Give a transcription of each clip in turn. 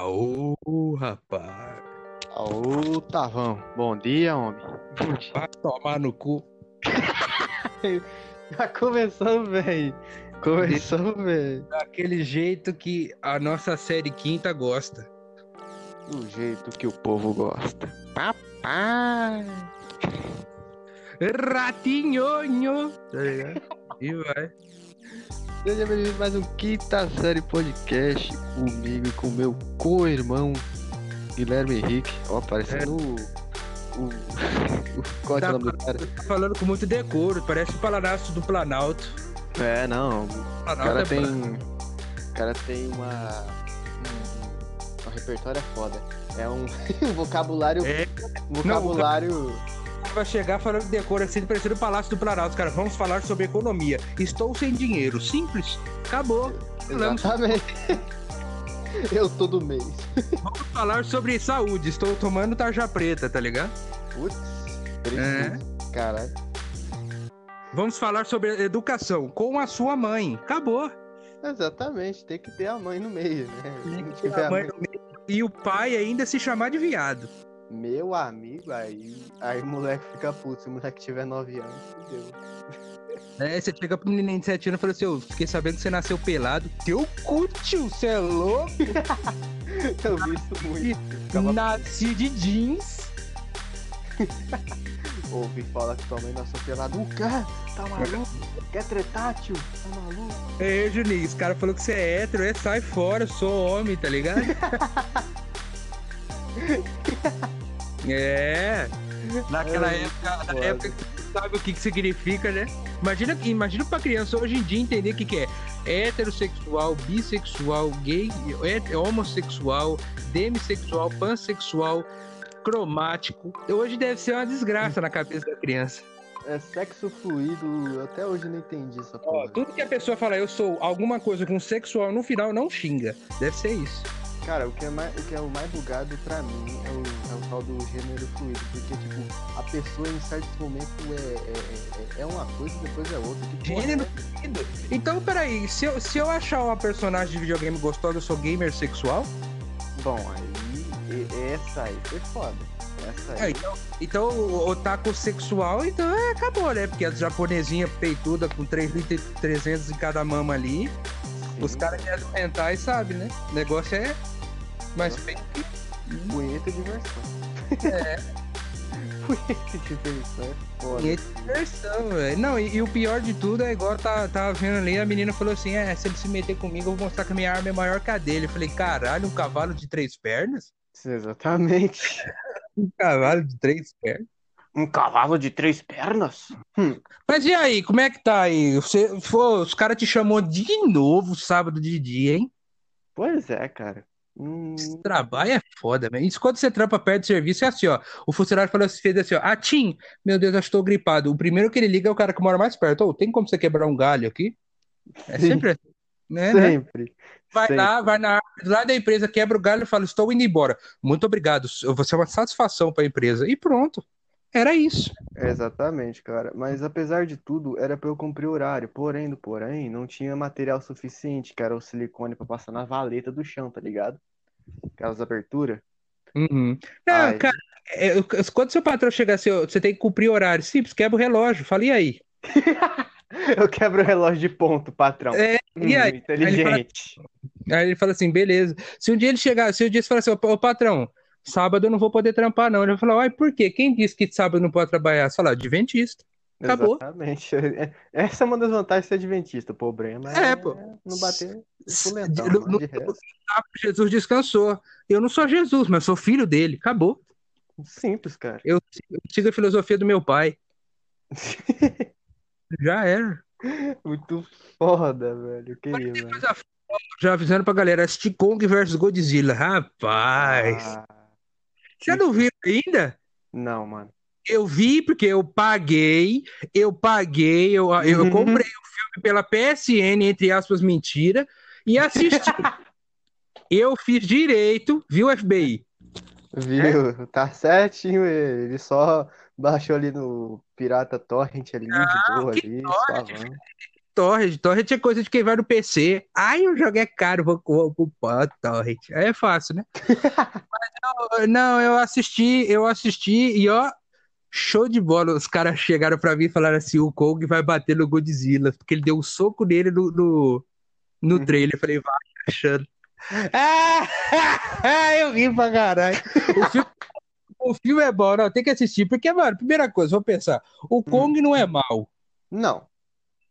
Ô, rapaz. Ô, Tavão. Bom dia, homem. Vai tomar no cu. Já começou, velho. Começou, velho. Daquele jeito que a nossa série quinta gosta. Do jeito que o povo gosta. Papai. Ratinhonho. Tá ligado? E vai. Seja bem-vindo a mais um Quinta Série Podcast comigo e com meu co-irmão Guilherme Henrique. Ó, parecendo o. o... o- Qual é Tá o nome do cara? Tá falando com muito decoro, parece o paladastro do Planalto. É, não. O Planalto cara é tem. O cara tem uma. Um, um repertório é foda. É um, um vocabulário. É. um vocabulário. Vai chegar falando de decoro assim, parecendo o palácio do Planalto. Cara, vamos falar sobre economia. Estou sem dinheiro. Simples. Acabou. Exatamente. Eu todo mês. Vamos falar sobre saúde. Estou tomando tarja preta, tá ligado? Putz, É. Caralho. Vamos falar sobre educação com a sua mãe. Acabou. Exatamente, tem que ter a mãe no meio, né? Não A tiver a mãe- no meio E o pai ainda se chamar de viado. Meu amigo, aí, aí o moleque fica puto. Se o moleque tiver 9 anos, fudeu. É, você chega pro menininho de 7 anos e fala assim: Eu fiquei sabendo que você nasceu pelado. Teu cu, tio, você é louco? Eu vi isso muito. Ficava... Nasci de jeans. Ouve fala que tua mãe nasceu pelado. O quê? Tá maluco? Quer tretar, tio? Tá maluco? É, Juninho, os cara falou que você é hétero, é sai fora, eu sou homem, tá ligado? é. Naquela época, na época que você sabe o que, que significa, né? Imagina, imagina pra criança hoje em dia entender o que, que é heterossexual, bissexual, gay, homossexual, demissexual, pansexual, cromático. Hoje deve ser uma desgraça na cabeça da criança. É sexo fluido, até hoje não entendi essa Ó, tudo que a pessoa fala, eu sou alguma coisa com sexual, no final não xinga. Deve ser isso. Cara, o que, é mais, o que é o mais bugado pra mim é o, é o tal do gênero fluido. Porque, tipo, a pessoa em certos momentos é, é, é, é uma coisa e depois é outra. Que porra Gênero é? fluido? Então, peraí, se eu, se eu achar uma personagem de videogame gostosa, eu sou gamer sexual? Bom, aí. Essa aí foi foda. Essa É, então, então o otaku sexual, então é, acabou, né? Porque as japonesinhas peituda com 3.300 em cada mama ali, sim. os caras querem hentai, sabe, né? O negócio é feio que Punheta diversão. É. Punheta diversão é foda. Punheta diversão, velho. Não, e, e o pior de tudo é igual tá, tava vendo ali, a menina falou assim: é, se ele se meter comigo, eu vou mostrar que a minha arma é maior que a dele. Eu falei, caralho, um cavalo de três pernas? Exatamente. Um cavalo de três pernas? Um cavalo de três pernas? Mas e aí, como é que tá aí? Você, pô, os caras te chamou de novo sábado de dia, hein? Pois é, cara. Hum, Esse trabalho é foda, velho. Isso quando você trampa perto do serviço é assim, ó. O funcionário falou assim, fez assim, ó. Ah, Tim, meu Deus, eu estou gripado. O primeiro que ele liga é o cara que mora mais perto. Ô, tem como você quebrar um galho aqui? É Sim. sempre assim. Né, né? sempre. Vai sempre. lá, vai na lá da empresa, quebra o galho e fala: Estou indo embora. Muito obrigado. Você é uma satisfação para a empresa. E pronto. Era isso. Exatamente, cara. Mas apesar de tudo, era pra eu cumprir o horário. Porém, do porém, não tinha material suficiente, que era o silicone pra passar na valeta do chão, tá ligado? Aquelas aberturas. Uhum. Não, Ai. cara, é, quando seu patrão chegar assim, você tem que cumprir horário. Simples, quebra o relógio. Fala, e aí? Eu quebro o relógio de ponto, patrão. É, e Hum, aí? inteligente. Aí ele fala assim, beleza. Se um dia ele chegar, se um dia você falar assim, ô, patrão, sábado eu não vou poder trampar, não. Ele vai falar, uai, por quê? Quem disse que sábado não pode trabalhar? Você fala, adventista. Acabou. Exatamente. É- Essa é uma das vantagens de ser adventista. O problema é, É, pô. não bater no- mas no- Jesus descansou. Eu não sou Jesus, mas sou filho dele. Acabou. simples, cara. Eu, eu sigo a filosofia do meu pai. Já era. Muito foda, velho. Foda, Já avisando pra galera, assistir Kong vs Godzilla. Rapaz. Ah, Você não viu ainda? não, mano. Eu vi porque eu paguei, eu paguei, eu, eu Uhum. comprei o filme pela PSN, entre aspas, mentira, e assisti. eu fiz direito, viu, FBI? Viu? Tá certinho ele. Ele só baixou ali no Pirata Torrent ali, de boa ali, torrent, torrent. Torrent é coisa de quem vai no PC. Ai, o jogo é caro, vou comprar torrent. Aí é fácil, né? Mas, não, não, eu assisti, eu assisti e ó, show de bola. Os caras chegaram pra mim e falaram assim: o Kong vai bater no Godzilla, porque ele deu um soco nele no, no, no Uhum. trailer. Eu falei, vai achando. Ah, eu ri pra caralho. O filme, o filme é bom, não, tem que assistir. Porque, mano, primeira coisa, vou pensar: o Kong não é mal. Não.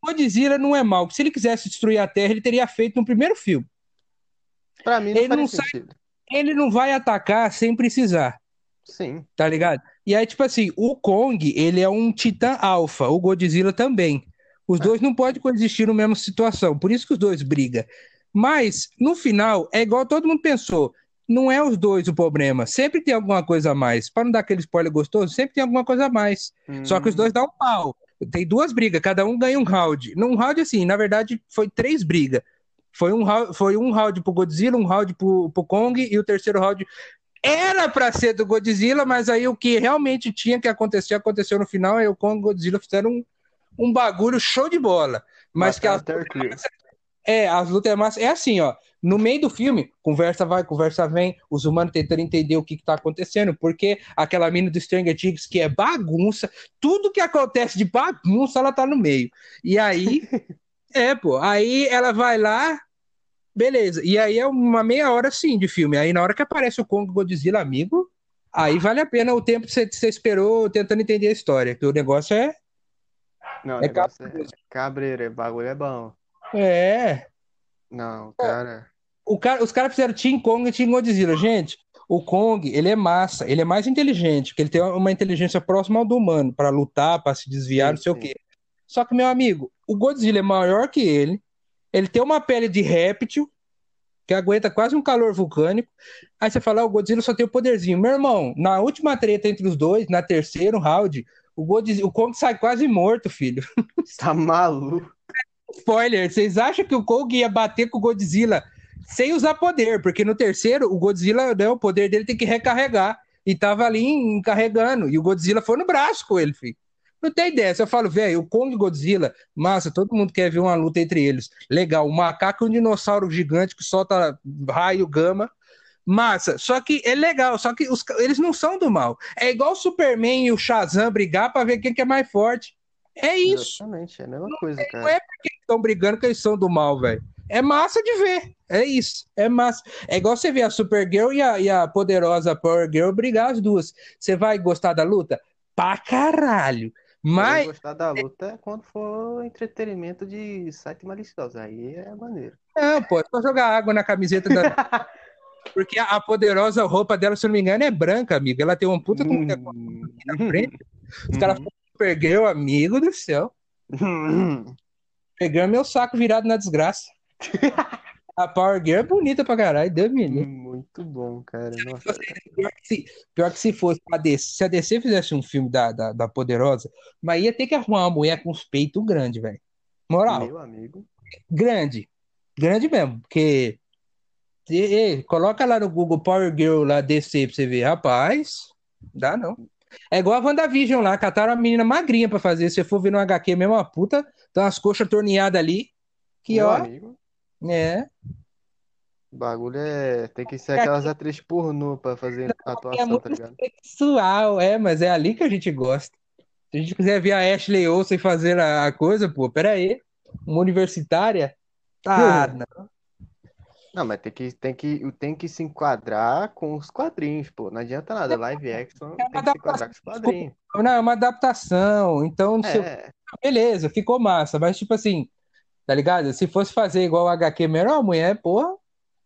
Godzilla não é mal. Se ele quisesse destruir a Terra, ele teria feito no primeiro filme. Pra mim não Ele não sai-. Ele não vai atacar sem precisar, Sim. tá ligado? E aí, tipo assim, o Kong, ele é um titã alfa, o Godzilla também. Os É. dois não podem coexistir na mesma situação, por isso que os dois brigam. Mas, no final, é igual todo mundo pensou. Não é os dois o problema. Sempre tem alguma coisa a mais. Para não dar aquele spoiler gostoso, sempre tem alguma coisa a mais. Só que os Hum. dois dão um pau. Tem duas brigas, cada um ganha um round. Num round, assim, na verdade, foi três brigas. Foi um round, foi um round pro Godzilla, um round pro, pro Kong e o terceiro round era pra ser do Godzilla, mas aí o que realmente tinha que acontecer, aconteceu no final, aí o Kong e o Godzilla fizeram um, um bagulho show de bola. Mas que Mataram as, o Clear. é, as lutas é massa. É assim, ó. No meio do filme, conversa vai, conversa vem, os humanos tentando entender o que, que tá acontecendo, porque aquela mina do Stranger Things, que é bagunça, tudo que acontece de bagunça, ela tá no meio. E aí, é, pô, aí ela vai lá, beleza. E aí é uma meia hora, sim, de filme. Aí na hora que aparece o Kong Godzilla, amigo, aí vale a pena o tempo que você, você esperou tentando entender a história, que o negócio é. Não, o É negócio é cabreiro, é bagulho é bom. É. Não, cara. O cara, os caras fizeram Team Kong e Team Godzilla. Gente, o Kong, ele é massa, ele é mais inteligente, porque ele tem uma inteligência próxima ao do humano, para lutar, para se desviar, Sim, não sei o sim. quê. Só que, meu amigo, o Godzilla é maior que ele, ele tem uma pele de réptil, que aguenta quase um calor vulcânico. Aí você fala, ah, o Godzilla só tem o poderzinho. Meu irmão, na última treta entre os dois, na terceiro round, o, Godzilla, o Kong sai quase morto, filho. Tá maluco. Spoiler, vocês acham que o Kong ia bater com o Godzilla sem usar poder? Porque no terceiro, o Godzilla, né, o poder dele tem que recarregar. E tava ali encarregando. E o Godzilla foi no braço com ele, filho. Não tem ideia. Se eu falo, velho, o Kong Godzilla, massa, todo mundo quer ver uma luta entre eles. Legal, um macaco e um dinossauro gigante que solta raio gama. Massa, só que é legal, só que os, eles não são do mal. É igual o Superman e o Shazam brigar pra ver quem que é mais forte. É isso. Exatamente, é a mesma coisa, Não cara. é porque estão brigando que eles são do mal, velho. É massa de ver. É isso. É massa. É igual você ver a Supergirl e a, e a poderosa Power Girl brigar as duas. Você vai gostar da luta? Pra caralho. Mas, gostar da luta é quando for entretenimento de site malicioso. Aí é maneiro. não, pô, é só jogar água na camiseta da. Porque a, poderosa roupa dela, se eu não me engano, é branca, amigo. Ela tem um puta de um Hum. na frente. Os caras falam Supergirl, amigo do céu. Hum. Supergirl meu saco virado na desgraça. A Power Girl é bonita pra caralho, Deus me livre. Muito bom, cara. Nossa. Pior que se, pior que se fosse a DC, se a DC fizesse um filme da, da, da Poderosa, mas ia ter que arrumar uma mulher com os peitos grandes, velho. Moral, Meu amigo. grande. Grande mesmo, porque. e- e, coloca lá no Google Power Girl lá DC pra você ver. Rapaz, dá não. É igual a WandaVision lá, cataram a menina magrinha pra fazer. Se você for ver no HQ mesmo, uma puta, tem umas coxas torneadas ali. Que Meu ó, amigo. é. O bagulho é. Tem que ser aquelas atrizes pornô pra fazer É atuação, muito tá ligado? sexual, é, mas é ali que a gente gosta. Se a gente quiser ver a Ashley Olsen fazer a, coisa, pô, pera aí. Uma universitária? Ah, não. Não, mas tem que, tem que, tem que se enquadrar com os quadrinhos, pô. Não adianta nada. Live action É tem que se enquadrar com os quadrinhos. Não, é uma adaptação. Então, não É, Beleza, ficou massa, mas tipo assim, tá ligado? Se fosse fazer igual o HQ mesmo, a mulher, porra,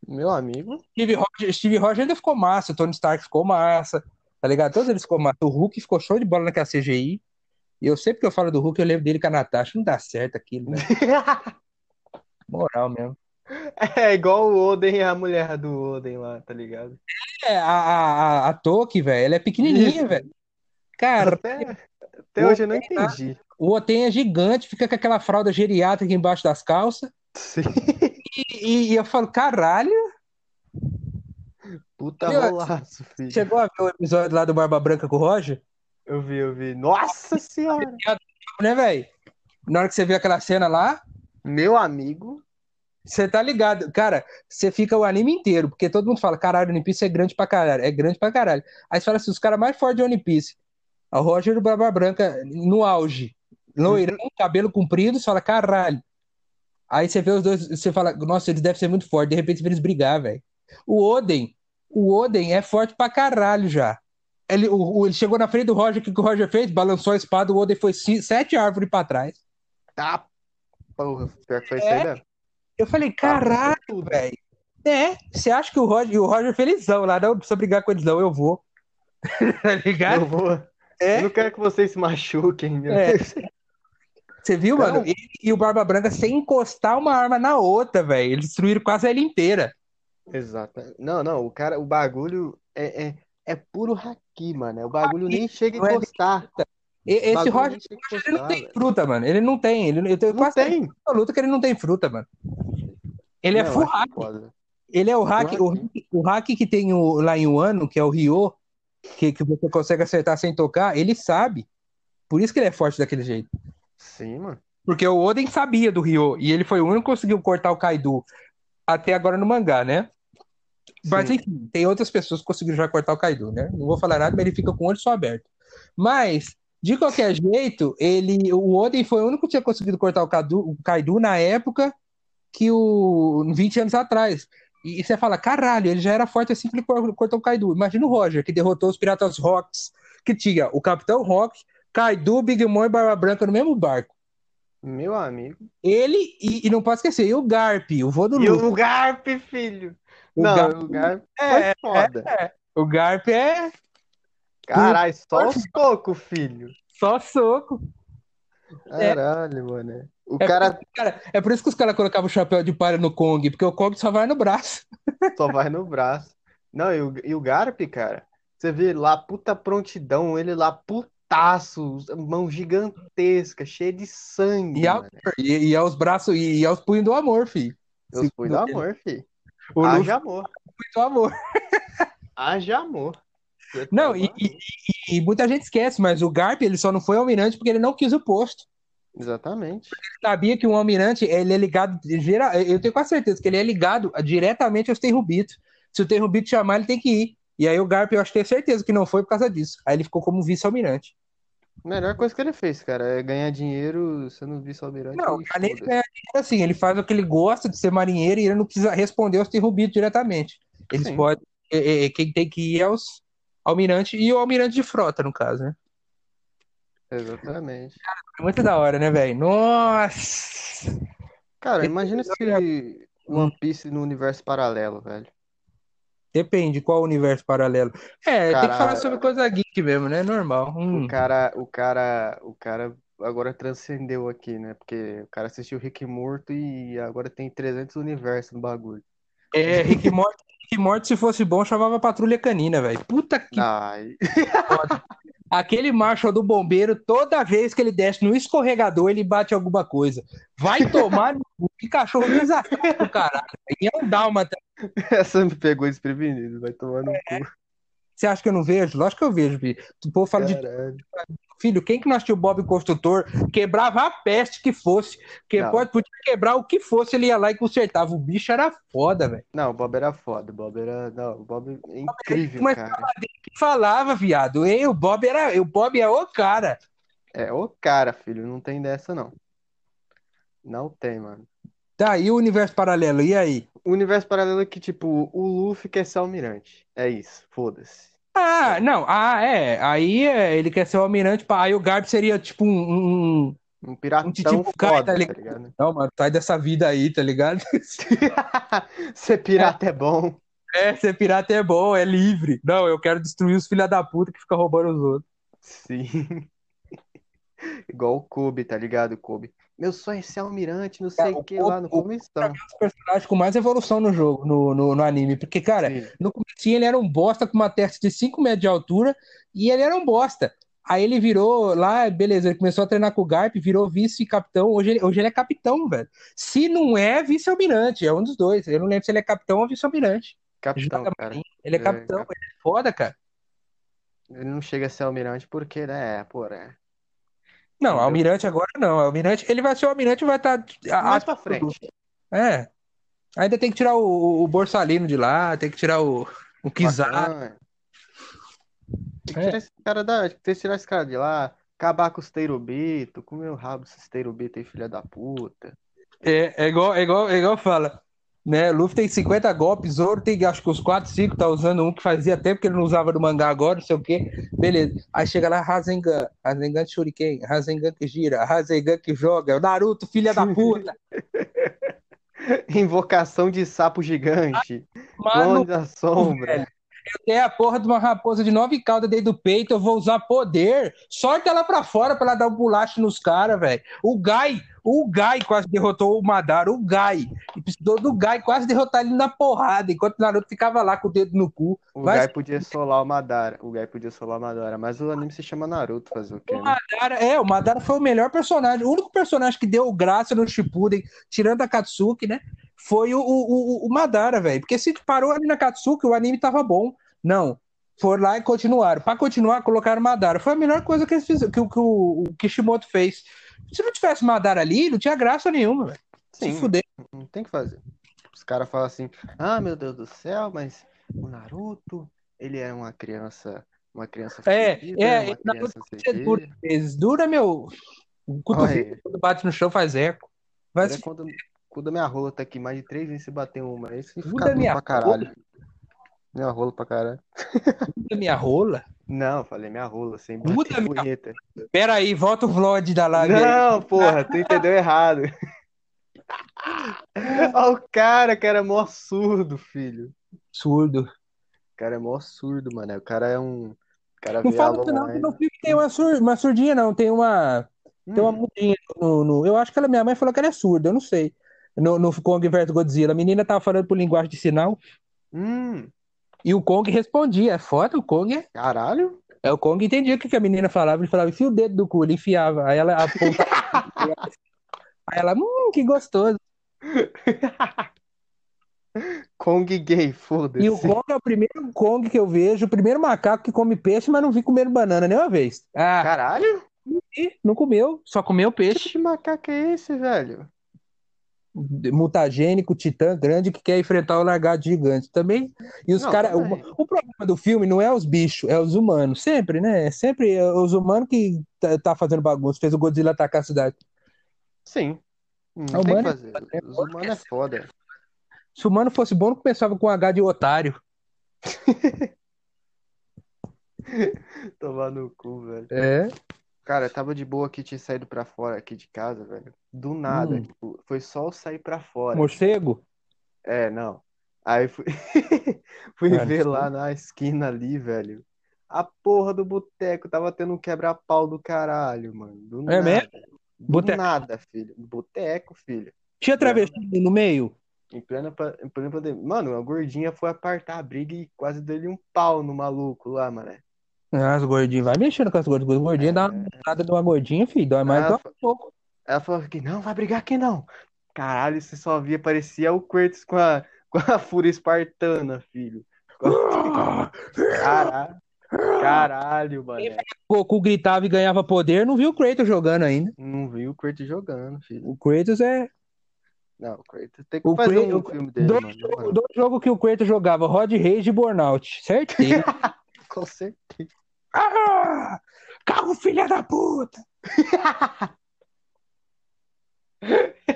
meu amigo. Steve Rogers, Steve Rogers ainda ficou massa, o Tony Stark ficou massa, tá ligado? Todos eles ficou massa. O Hulk ficou show de bola naquela CGI. E eu sempre que eu falo do Hulk, eu lembro dele com a Natasha. Não dá certo aquilo, né? Moral mesmo. É igual o Oden e a mulher do Oden lá, tá ligado? É, a, a, a, Toki, velho, ela é pequenininha, velho. Cara, Até, até hoje eu não entendi. o Oten é gigante, fica com aquela fralda geriátrica embaixo das calças. Sim. E, e eu falo, caralho, Puta Meu, rolaço, filho. chegou a ver o episódio lá do Barba Branca com o Roger? Eu vi, eu vi. Nossa senhora! né, velho? Na hora que você vê aquela cena lá, Meu amigo. Você tá ligado? Cara, você fica o anime inteiro, porque todo mundo fala, caralho, One Piece é grande pra caralho. É grande pra caralho. Aí você fala assim, os caras mais fortes de One Piece. A Roger do Barba Branca no auge. Loirão, cabelo comprido, você fala, caralho. Aí você vê os dois, você fala, nossa, eles devem ser muito fortes. De repente você vê eles brigar, velho. O Oden, o Oden é forte pra caralho já. Ele, o, ele chegou na frente do Roger, o que, que o Roger fez? Balançou a espada, o Oden foi sete árvores pra trás. Tá, porra, pior que foi é. isso aí mesmo. Eu falei, caralho, velho. É, você acha que o Roger, o Roger felizão lá, não precisa brigar com eles, não, eu vou. tá ligado? Eu vou. É? Eu não quero que vocês se machuquem, meu é. Você viu, então... mano? Ele e o Barba Branca sem encostar uma arma na outra, velho. Eles destruíram quase a ilha inteira. Exato. Não, não, o cara, o bagulho é, é, é puro haki, mano. O bagulho nem chega a é encostar. Esse Roger, ele não tem fruta, mano. Ele não tem. Ele, eu tenho não quase tem. luta que ele não tem fruta, mano. Ele é não, é full hack. Ele é o hack, o, o hack que tem o, lá em Wano, que é o Ryo, que, que você consegue acertar sem tocar, ele sabe. Por isso que ele é forte daquele jeito. Sim, mano. Porque o Oden sabia do Ryo, e ele foi o único que conseguiu cortar o Kaido até agora no mangá, né? Mas enfim, tem outras pessoas que conseguiram já cortar o Kaido, né? Não vou falar nada, mas ele fica com o olho só aberto. Mas de qualquer jeito, ele, o Oden foi o único que tinha conseguido cortar o Kaido, o Kaido na época que o 20 anos atrás. E, você fala, caralho, ele já era forte assim que ele cortou o Kaido. Imagina o Roger, que derrotou os Piratas Rocks, que tinha o Capitão Rock, Kaido, Big Mom e Barba Branca no mesmo barco. Meu amigo. Ele, e, e não pode esquecer, e o Garp, o vô do E o Garp, filho. O não, Garp, o Garp é, foda. É, é. O Garp é Caralho, só os soco, filho. Só soco. Caralho, é. mano. O é cara... Por, cara... É por isso que os caras colocavam o chapéu de palha no Kong, porque o Kong só vai no braço. Só vai no braço. Não, e o, e o Garp, cara, você vê lá, puta prontidão, ele lá, putaço, mão gigantesca, cheia de sangue. E, ao, e, e aos braços, e, e aos punhos do amor, filho. Os punhos do amor, filho. Haja amor. Muito amor. Haja amor. Não, e, e, e, muita gente esquece, mas o Garp ele só não foi almirante porque ele não quis o posto. Exatamente. Ele sabia que um almirante ele é ligado. Eu tenho quase certeza que ele é ligado diretamente aos Terrubito. Se o Terrubito chamar, ele tem que ir. E aí o Garp, eu acho que tenho certeza que não foi por causa disso. Aí ele ficou como vice-almirante. Melhor coisa que ele fez, cara, é ganhar dinheiro sendo vice-almirante. Não, além de ganhar dinheiro, assim, ele faz o que ele gosta de ser marinheiro e ele não precisa responder aos Terrubitos diretamente. Eles Sim. podem. É, é, quem tem que ir é os almirante e o almirante de frota, no caso, né? Exatamente. Cara, é muito da hora, né, velho? Nossa! Cara, imagina se One Piece no universo paralelo, velho. Depende qual universo paralelo. É, cara, tem que falar sobre coisa geek mesmo, né? Normal. Hum. O cara, o cara, o cara agora transcendeu aqui, né? Porque o cara assistiu Rick Morto e agora tem 300 universos no bagulho. É, Rick Morto que Morte, se fosse bom, chamava Patrulha Canina, velho. Puta que. Ai. Aquele marshal do bombeiro, toda vez que ele desce no escorregador, ele bate alguma coisa. Vai tomar no que cachorro desafio, caralho. E é um dálmata. Essa me pegou desprevenido, vai tomar no é. cu. Você acha que eu não vejo? Lógico que eu vejo, filho. O povo fala Caralho. de. Filho, quem que nós tinha o Bob Construtor? Quebrava a peste que fosse. Que pode, podia quebrar o que fosse, ele ia lá e consertava. O bicho era foda, velho. Não, o Bob era foda. O Bob era. Não, o Bob é incrível, Mas cara. que falava, viado. E o Bob era. O Bob é o cara. É o cara, filho. Não tem dessa, não. Não tem, mano. Tá, e o universo paralelo? E aí? O universo paralelo é que, tipo, o Luffy quer ser almirante. É isso, foda-se. Ah, não. Ah, é. Aí é, ele quer ser o almirante. Aí o Garp seria tipo um. Um, um piratão um tipo foda, cara, tá, ligado? tá ligado? Não, mano, sai dessa vida aí, tá ligado? ser pirata é. é. bom. É, ser pirata é bom, é livre. Não, eu quero destruir os filha da puta que fica roubando os outros. Sim. Igual o Kobe, tá ligado, Kobe? Meu sonho é ser almirante, não sei o que lá no começo. É um dos personagens com mais evolução no jogo, no, no, no anime. Porque, cara, Sim. no começo ele era um bosta com uma testa de 5 metros de altura e ele era um bosta. Aí ele virou lá, beleza, ele começou a treinar com o Garp, virou vice-capitão. Hoje ele, hoje ele é capitão, velho. Se não é vice-almirante, é um dos dois. Eu não lembro se ele é capitão ou vice-almirante. Capitão, cara. Ele é, é capitão, é, ele é foda, cara. Ele não chega a ser almirante porque, né, porra. Não, Entendeu? Almirante agora não. Almirante, ele vai ser o Almirante e vai estar. Mais pra frente. É. Ainda tem que tirar o, o Borsalino de lá, tem que tirar o, o. Bacana. Tem que É. tirar esse cara da. Tem que tirar esse cara de lá. Acabar com os teirubito, comer o rabo desses teirubito aí, filha da puta. É, é igual, é igual, é igual fala. Né? Luffy tem 50 golpes, Zoro tem acho que os 4, 5, tá usando um que fazia tempo que ele não usava no mangá agora, não sei o quê. Beleza. Aí chega lá Rasengan, Rasengan Shuriken, Rasengan que gira, Rasengan que joga, o Naruto, filha da puta. Invocação de sapo gigante. Mano, da sombra. velho. eu tenho a porra de uma raposa de nove caudas dentro do peito, eu vou usar poder. Sorte ela pra fora pra ela dar um bulacho nos caras, velho. O Gai, o Gai quase derrotou o Madara, o Gai. E precisou do Gai quase derrotar ele na porrada, enquanto o Naruto ficava lá com o dedo no cu. O Vai Gai podia solar o Madara. O Gai podia solar o Madara. Mas o anime se chama Naruto, fazer o quê, O né? Madara, é, o Madara foi o melhor personagem. O único personagem que deu graça no Shippuden, tirando a Katsuki, né? Foi o, o, o, o Madara, velho. Porque se parou ali na Katsuki, o anime tava bom. Não. Foram lá e continuaram. Pra continuar, colocaram o Madara. Foi a melhor coisa que eles fizeram, que, o- que o, o Kishimoto fez. Se não tivesse Madara ali, não tinha graça nenhuma, velho. Se fuder. não tem que fazer. Os caras falam assim: ah, meu Deus do céu, mas o Naruto, ele é uma criança. Uma criança É, fodida, é, uma Naruto criança Você dura. Dura, meu. O cotovelo, quando bate no chão, faz eco. Vai se quando, quando a minha rola tá aqui mais de três vezes se bater uma. Isso fica duro minha pra caralho. Minha rola pra caralho. minha rola. Não, falei minha rola, sem Muda bater minha- punheta. Pera aí, volta o vlog da live aí. Não, porra, tu entendeu errado. Olha o cara, que era mó surdo, filho. Absurdo. O cara é mó surdo, mano. O cara é um. O cara Não fala isso não, que online. no filme tem uma, sur uma surdinha, não. Tem uma, tem uma Hum, mudinha no, no- Eu acho que ela, minha mãe falou que ela é surda, eu não sei. No, no Kong vs Godzilla. A menina tava falando por linguagem de sinal hum, e o Kong respondia. É foda, o Kong é. caralho. É, o Kong entendia o que que a menina falava. Ele falava, enfia o dedo do cu, ele enfiava. Aí ela apontava. Aí ela, hum, que gostoso. Kong gay, E o foda-se. Kong é o primeiro Kong que eu vejo, o primeiro macaco que come peixe, mas não vi comendo banana nenhuma vez. Ah, Caralho? Não comeu, só comeu Que peixe. de macaco é esse, velho? Mutagênico, titã grande que quer enfrentar o largado gigante também. E os caras. O, o problema do filme não é os bichos, é os humanos. Sempre, né? É Sempre é os humanos que tá, tá fazendo bagunça. Fez o Godzilla atacar a cidade. Sim. Não É tem que humano, fazer. Os humanos é foda. Se o humano fosse bom, não começava com H de otário. Tomar no cu, velho. É. Cara, eu tava de boa aqui, tinha saído pra fora aqui de casa, velho. Do nada, Hum. tipo, foi só eu sair pra fora. Morcego? É, não. Aí fui, fui Mano, ver lá na esquina ali, velho. A porra do boteco tava tendo um quebra-pau do caralho, mano. Do É nada. mesmo? Do Boteco. nada, filho. Boteco, filho. Tinha travesti no meio? Em plena, em plena pandemia. Mano, a gordinha foi apartar a briga e quase deu-lhe um pau no maluco lá, mano. As gordinhas. Vai mexendo com as gordinhas. As gordinhas dá uma nada de uma gordinha, filho. Dói mais dói fa- um pouco. Ela falou que não, vai brigar aqui não. Caralho, você só via, parecia o Kratos com a, com a fúria espartana, filho. Caralho, caralho, mano. Goku gritava e ganhava poder, não viu o Kratos jogando ainda. Não viu o Kratos jogando, filho. O Kratos é. Não, o Kratos tem que O fazer Kratos- um filme dele, Dois mano. dois jogos que o Kratos jogava, Rod Rage e Burnout. Certeza. Com certeza. Ah, carro filha da puta!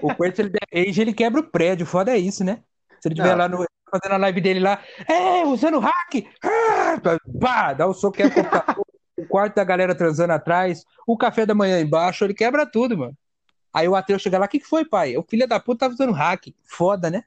o Kratos, ele der rage, ele quebra o prédio. Foda é isso, né? Se ele estiver lá no, fazendo a live dele lá, é, usando hack, ah, pá, dá o soco, quebra o computador, o quarto da galera transando atrás, o café da manhã embaixo, ele quebra tudo, mano. Aí o Ateu chega lá, o que, que foi, pai? O filho da puta tava usando hack. Foda, né?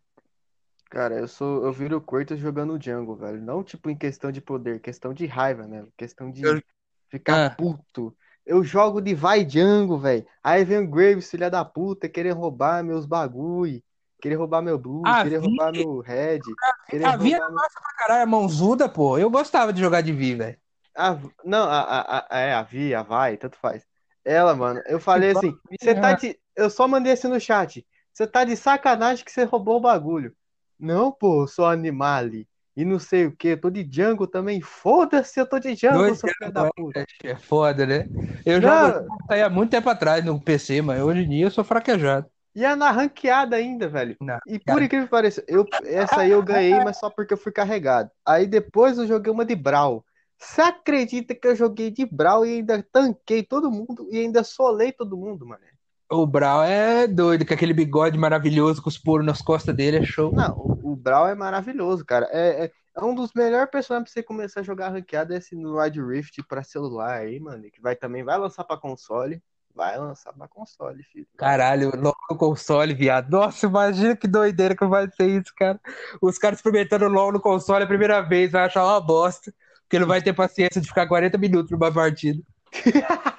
Cara, eu sou, eu viro o Kratos jogando Django, velho. Não tipo em questão de poder, questão de raiva mesmo, questão de Eu- ficar Ah. puto. Eu jogo de vai Django, velho. Aí vem o Graves, filha da puta, querer roubar meus bagulho, querer roubar meu blue, Ah, querer vi. roubar meu red, querer A Vi roubar meu... Pra caralho, é mãozuda, pô. Eu gostava de jogar de Vi, velho. A- não, a, a, a, é, a Vi, a Vai, tanto faz. Ela, mano, eu falei assim, você tá de... Eu só mandei assim no chat. Você tá de sacanagem que você roubou o bagulho. Não, pô, sou animale. e não sei o que. Tô de jungle também. Foda-se, eu tô de jungle, Dois seu filho da puta. É foda, né? Eu Não. jogo aí há muito tempo atrás no PC, mas hoje em dia eu sou fraquejado. E é na ranqueada ainda, velho. Não, E por incrível que pareça, eu, essa aí eu ganhei, mas só porque eu fui carregado. Aí depois eu joguei uma de Brawl. Você acredita que eu joguei de Brawl e ainda tanquei todo mundo e ainda solei todo mundo, mano? O Brau é doido, com aquele bigode maravilhoso com os poros nas costas dele, é show. Não, o, o Brawl é maravilhoso, cara. É, é, é um dos melhores personagens pra você começar a jogar ranqueada esse no Wild Rift pra celular aí, mano. Que vai também vai lançar pra console. Vai lançar pra console, filho. Caralho, logo no console, viado. Nossa, imagina que doideira que vai ser isso, cara. Os caras experimentando LOL no console a primeira vez, vai achar uma bosta. Porque não vai ter paciência de ficar 40 minutos numa partida.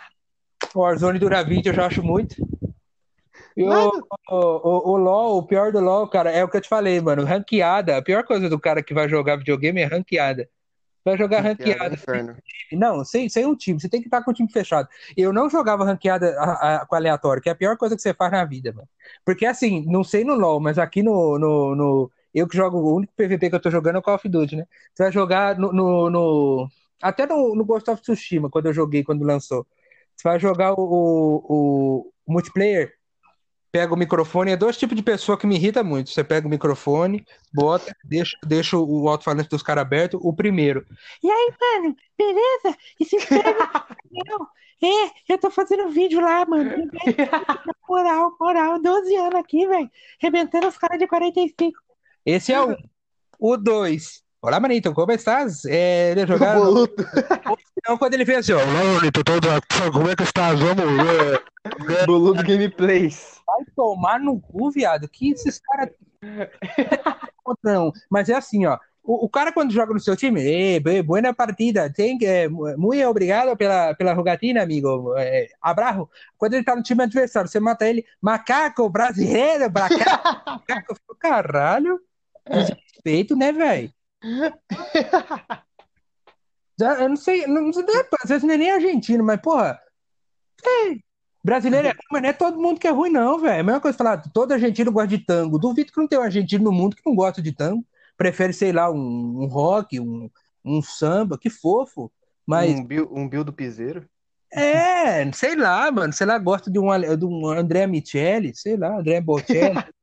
Warzone dura 20, eu já acho muito. E o, o, o, o LoL, o pior do LoL, cara, é o que eu te falei, mano. Ranqueada, a pior coisa do cara que vai jogar videogame é ranqueada. Vai jogar Ranqueada é ranqueada. inferno. Não, sem, sem um time. Você tem que estar com o time fechado. Eu não jogava ranqueada a- a- com aleatório, que é a pior coisa que você faz na vida, mano. Porque assim, não sei no LoL, mas aqui no, no, no- Eu que jogo, o único PVP que eu tô jogando é o Call of Duty, né? Você vai jogar no. no- no- até no, no Ghost of Tsushima, quando eu joguei, quando lançou. Você vai jogar o, o, o multiplayer, pega o microfone, é dois tipos de pessoa que me irrita muito. Você pega o microfone, bota, deixa, deixa o alto-falante dos caras aberto, o primeiro. E aí, mano, beleza? E se inscreve no canal. É, eu tô fazendo vídeo lá, mano. Moral, moral, 12 anos aqui, velho. Rebentando os caras de 45. Esse é o o dois. Olá, Manito, como estás? É, ele jogar no... Então, quando ele fez assim, ó, Olá, Manito, todo... como é que estás? Vamos ver. Boludo Gameplays. Vai tomar no cu, viado. Que esses caras. Não, mas é assim, ó. O, o cara, quando joga no seu time, eh, bu- buena partida, tem que, eh, muito obrigado pela, pela jogatina, amigo. Eh, abraço. Quando ele tá no time adversário, você mata ele, macaco brasileiro, macaco. Caralho, respeito, né, velho? Eu não sei, não, sei, às vezes não é nem argentino, mas, porra, é, brasileiro é ruim, mas não é todo mundo que é ruim, não, velho. É a mesma coisa falar, todo argentino gosta de tango. Duvido que não tem um argentino no mundo que não gosta de tango. Prefere, sei lá, um, um rock, um, um samba, que fofo. Mas, Um Bill, um Bill do Piseiro. é, sei lá, mano, sei lá, gosta de um, de um André Michele, sei lá, André Bocelli.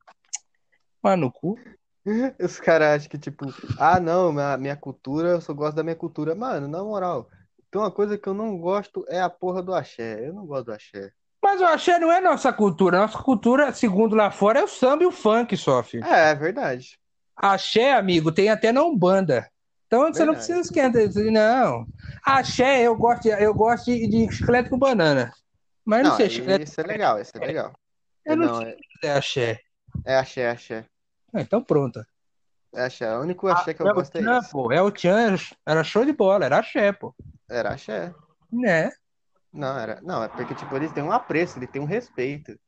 Mano, no cu. Os caras acham que, tipo, ah, não, minha, minha cultura, eu só gosto da minha cultura. Mano, na moral, tem uma coisa que eu não gosto é a porra do axé. Eu não gosto do axé. Mas o axé não é nossa cultura. Nossa cultura, segundo lá fora, é o samba e o funk só, filho. É, é verdade. Axé, amigo, tem até na Umbanda. Então você não Verdade. precisa esquentar. Não. Axé, eu gosto, de, eu gosto de, de chiclete com banana. Mas não, Não, sei, chiclete isso é legal, isso é legal. eu não, Não, sei é, é axé. é axé, é axé. Ah, então pronto. É axé. O único axé que eu é gosto é pô. É o Tchan, era show de bola, era axé, pô. Era axé. Né? Não, era. Não, é porque, tipo, eles têm um apreço, eles têm um respeito.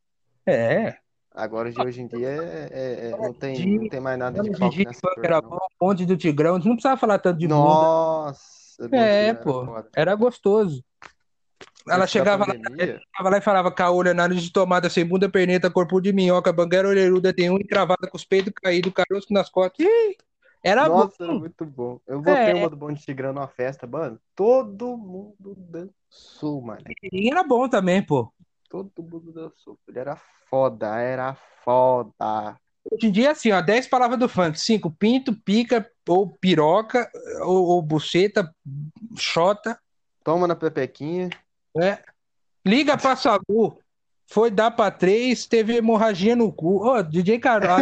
É. Agora, de hoje em dia, é, é- é- não, tem, não tem mais nada de Quando o foco Didi nessa cor, era bom, Ponte do Tigrão, a gente não precisava falar tanto de bunda. Nossa, É, era pô. foda. Era gostoso. Ela chegava lá, chegava lá e falava caolho, análise de tomada, sem bunda, perneta, corpo de minhoca, banguera orelhuda, tem um encravada com os peitos caídos, caroço nas costas. Ih, era Nossa, era bom. muito bom. Eu botei É. uma do Bonde Tigrão numa festa, mano. Todo mundo dançou, mano. E era bom também, pô. Todo mundo dançou. Ele era foda, era foda. Hoje em dia, assim, ó, 10 palavras do funk. 5, pinto, pica, ou piroca, ou, ou buceta, xota, Toma na pepequinha. Né? Liga pra Sagu. Foi dar pra três, teve hemorragia no cu. Ô, DJ Carol.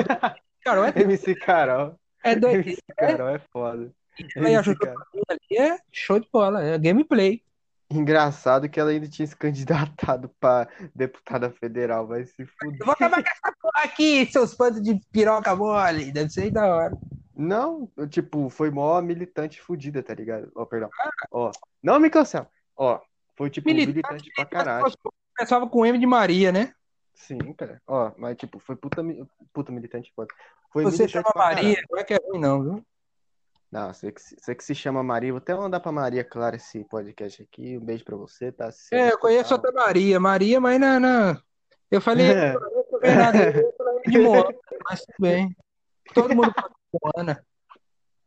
Carol é, MC Carol. é doido. MC Carol é foda. Aí MC Carol. ali é show de bola, é gameplay. Engraçado que ela ainda tinha se candidatado pra deputada federal, vai se Eu fuder. vou acabar com essa porra aqui, seus pantos de piroca mole. Deve ser da hora. Não, eu, tipo, foi mó militante fudida, tá ligado? Ó, perdão. Ó, não me cancela. Ó, foi tipo Militante, militante pra caralho. Começava com M de Maria, né? Sim, cara. Ó, mas tipo, foi puta, puta militante foda. Foi Você militante chama Maria, caralho. não é que é ruim, não, viu? Não, você que, se- você que se chama Maria, vou até mandar pra Maria Clara esse podcast aqui. Um beijo pra você, tá? Se É, eu conheço outra Maria. Maria, mas não, não. Eu falei, É. eu falei de Moana, mas tudo bem. Todo mundo fala de Moana.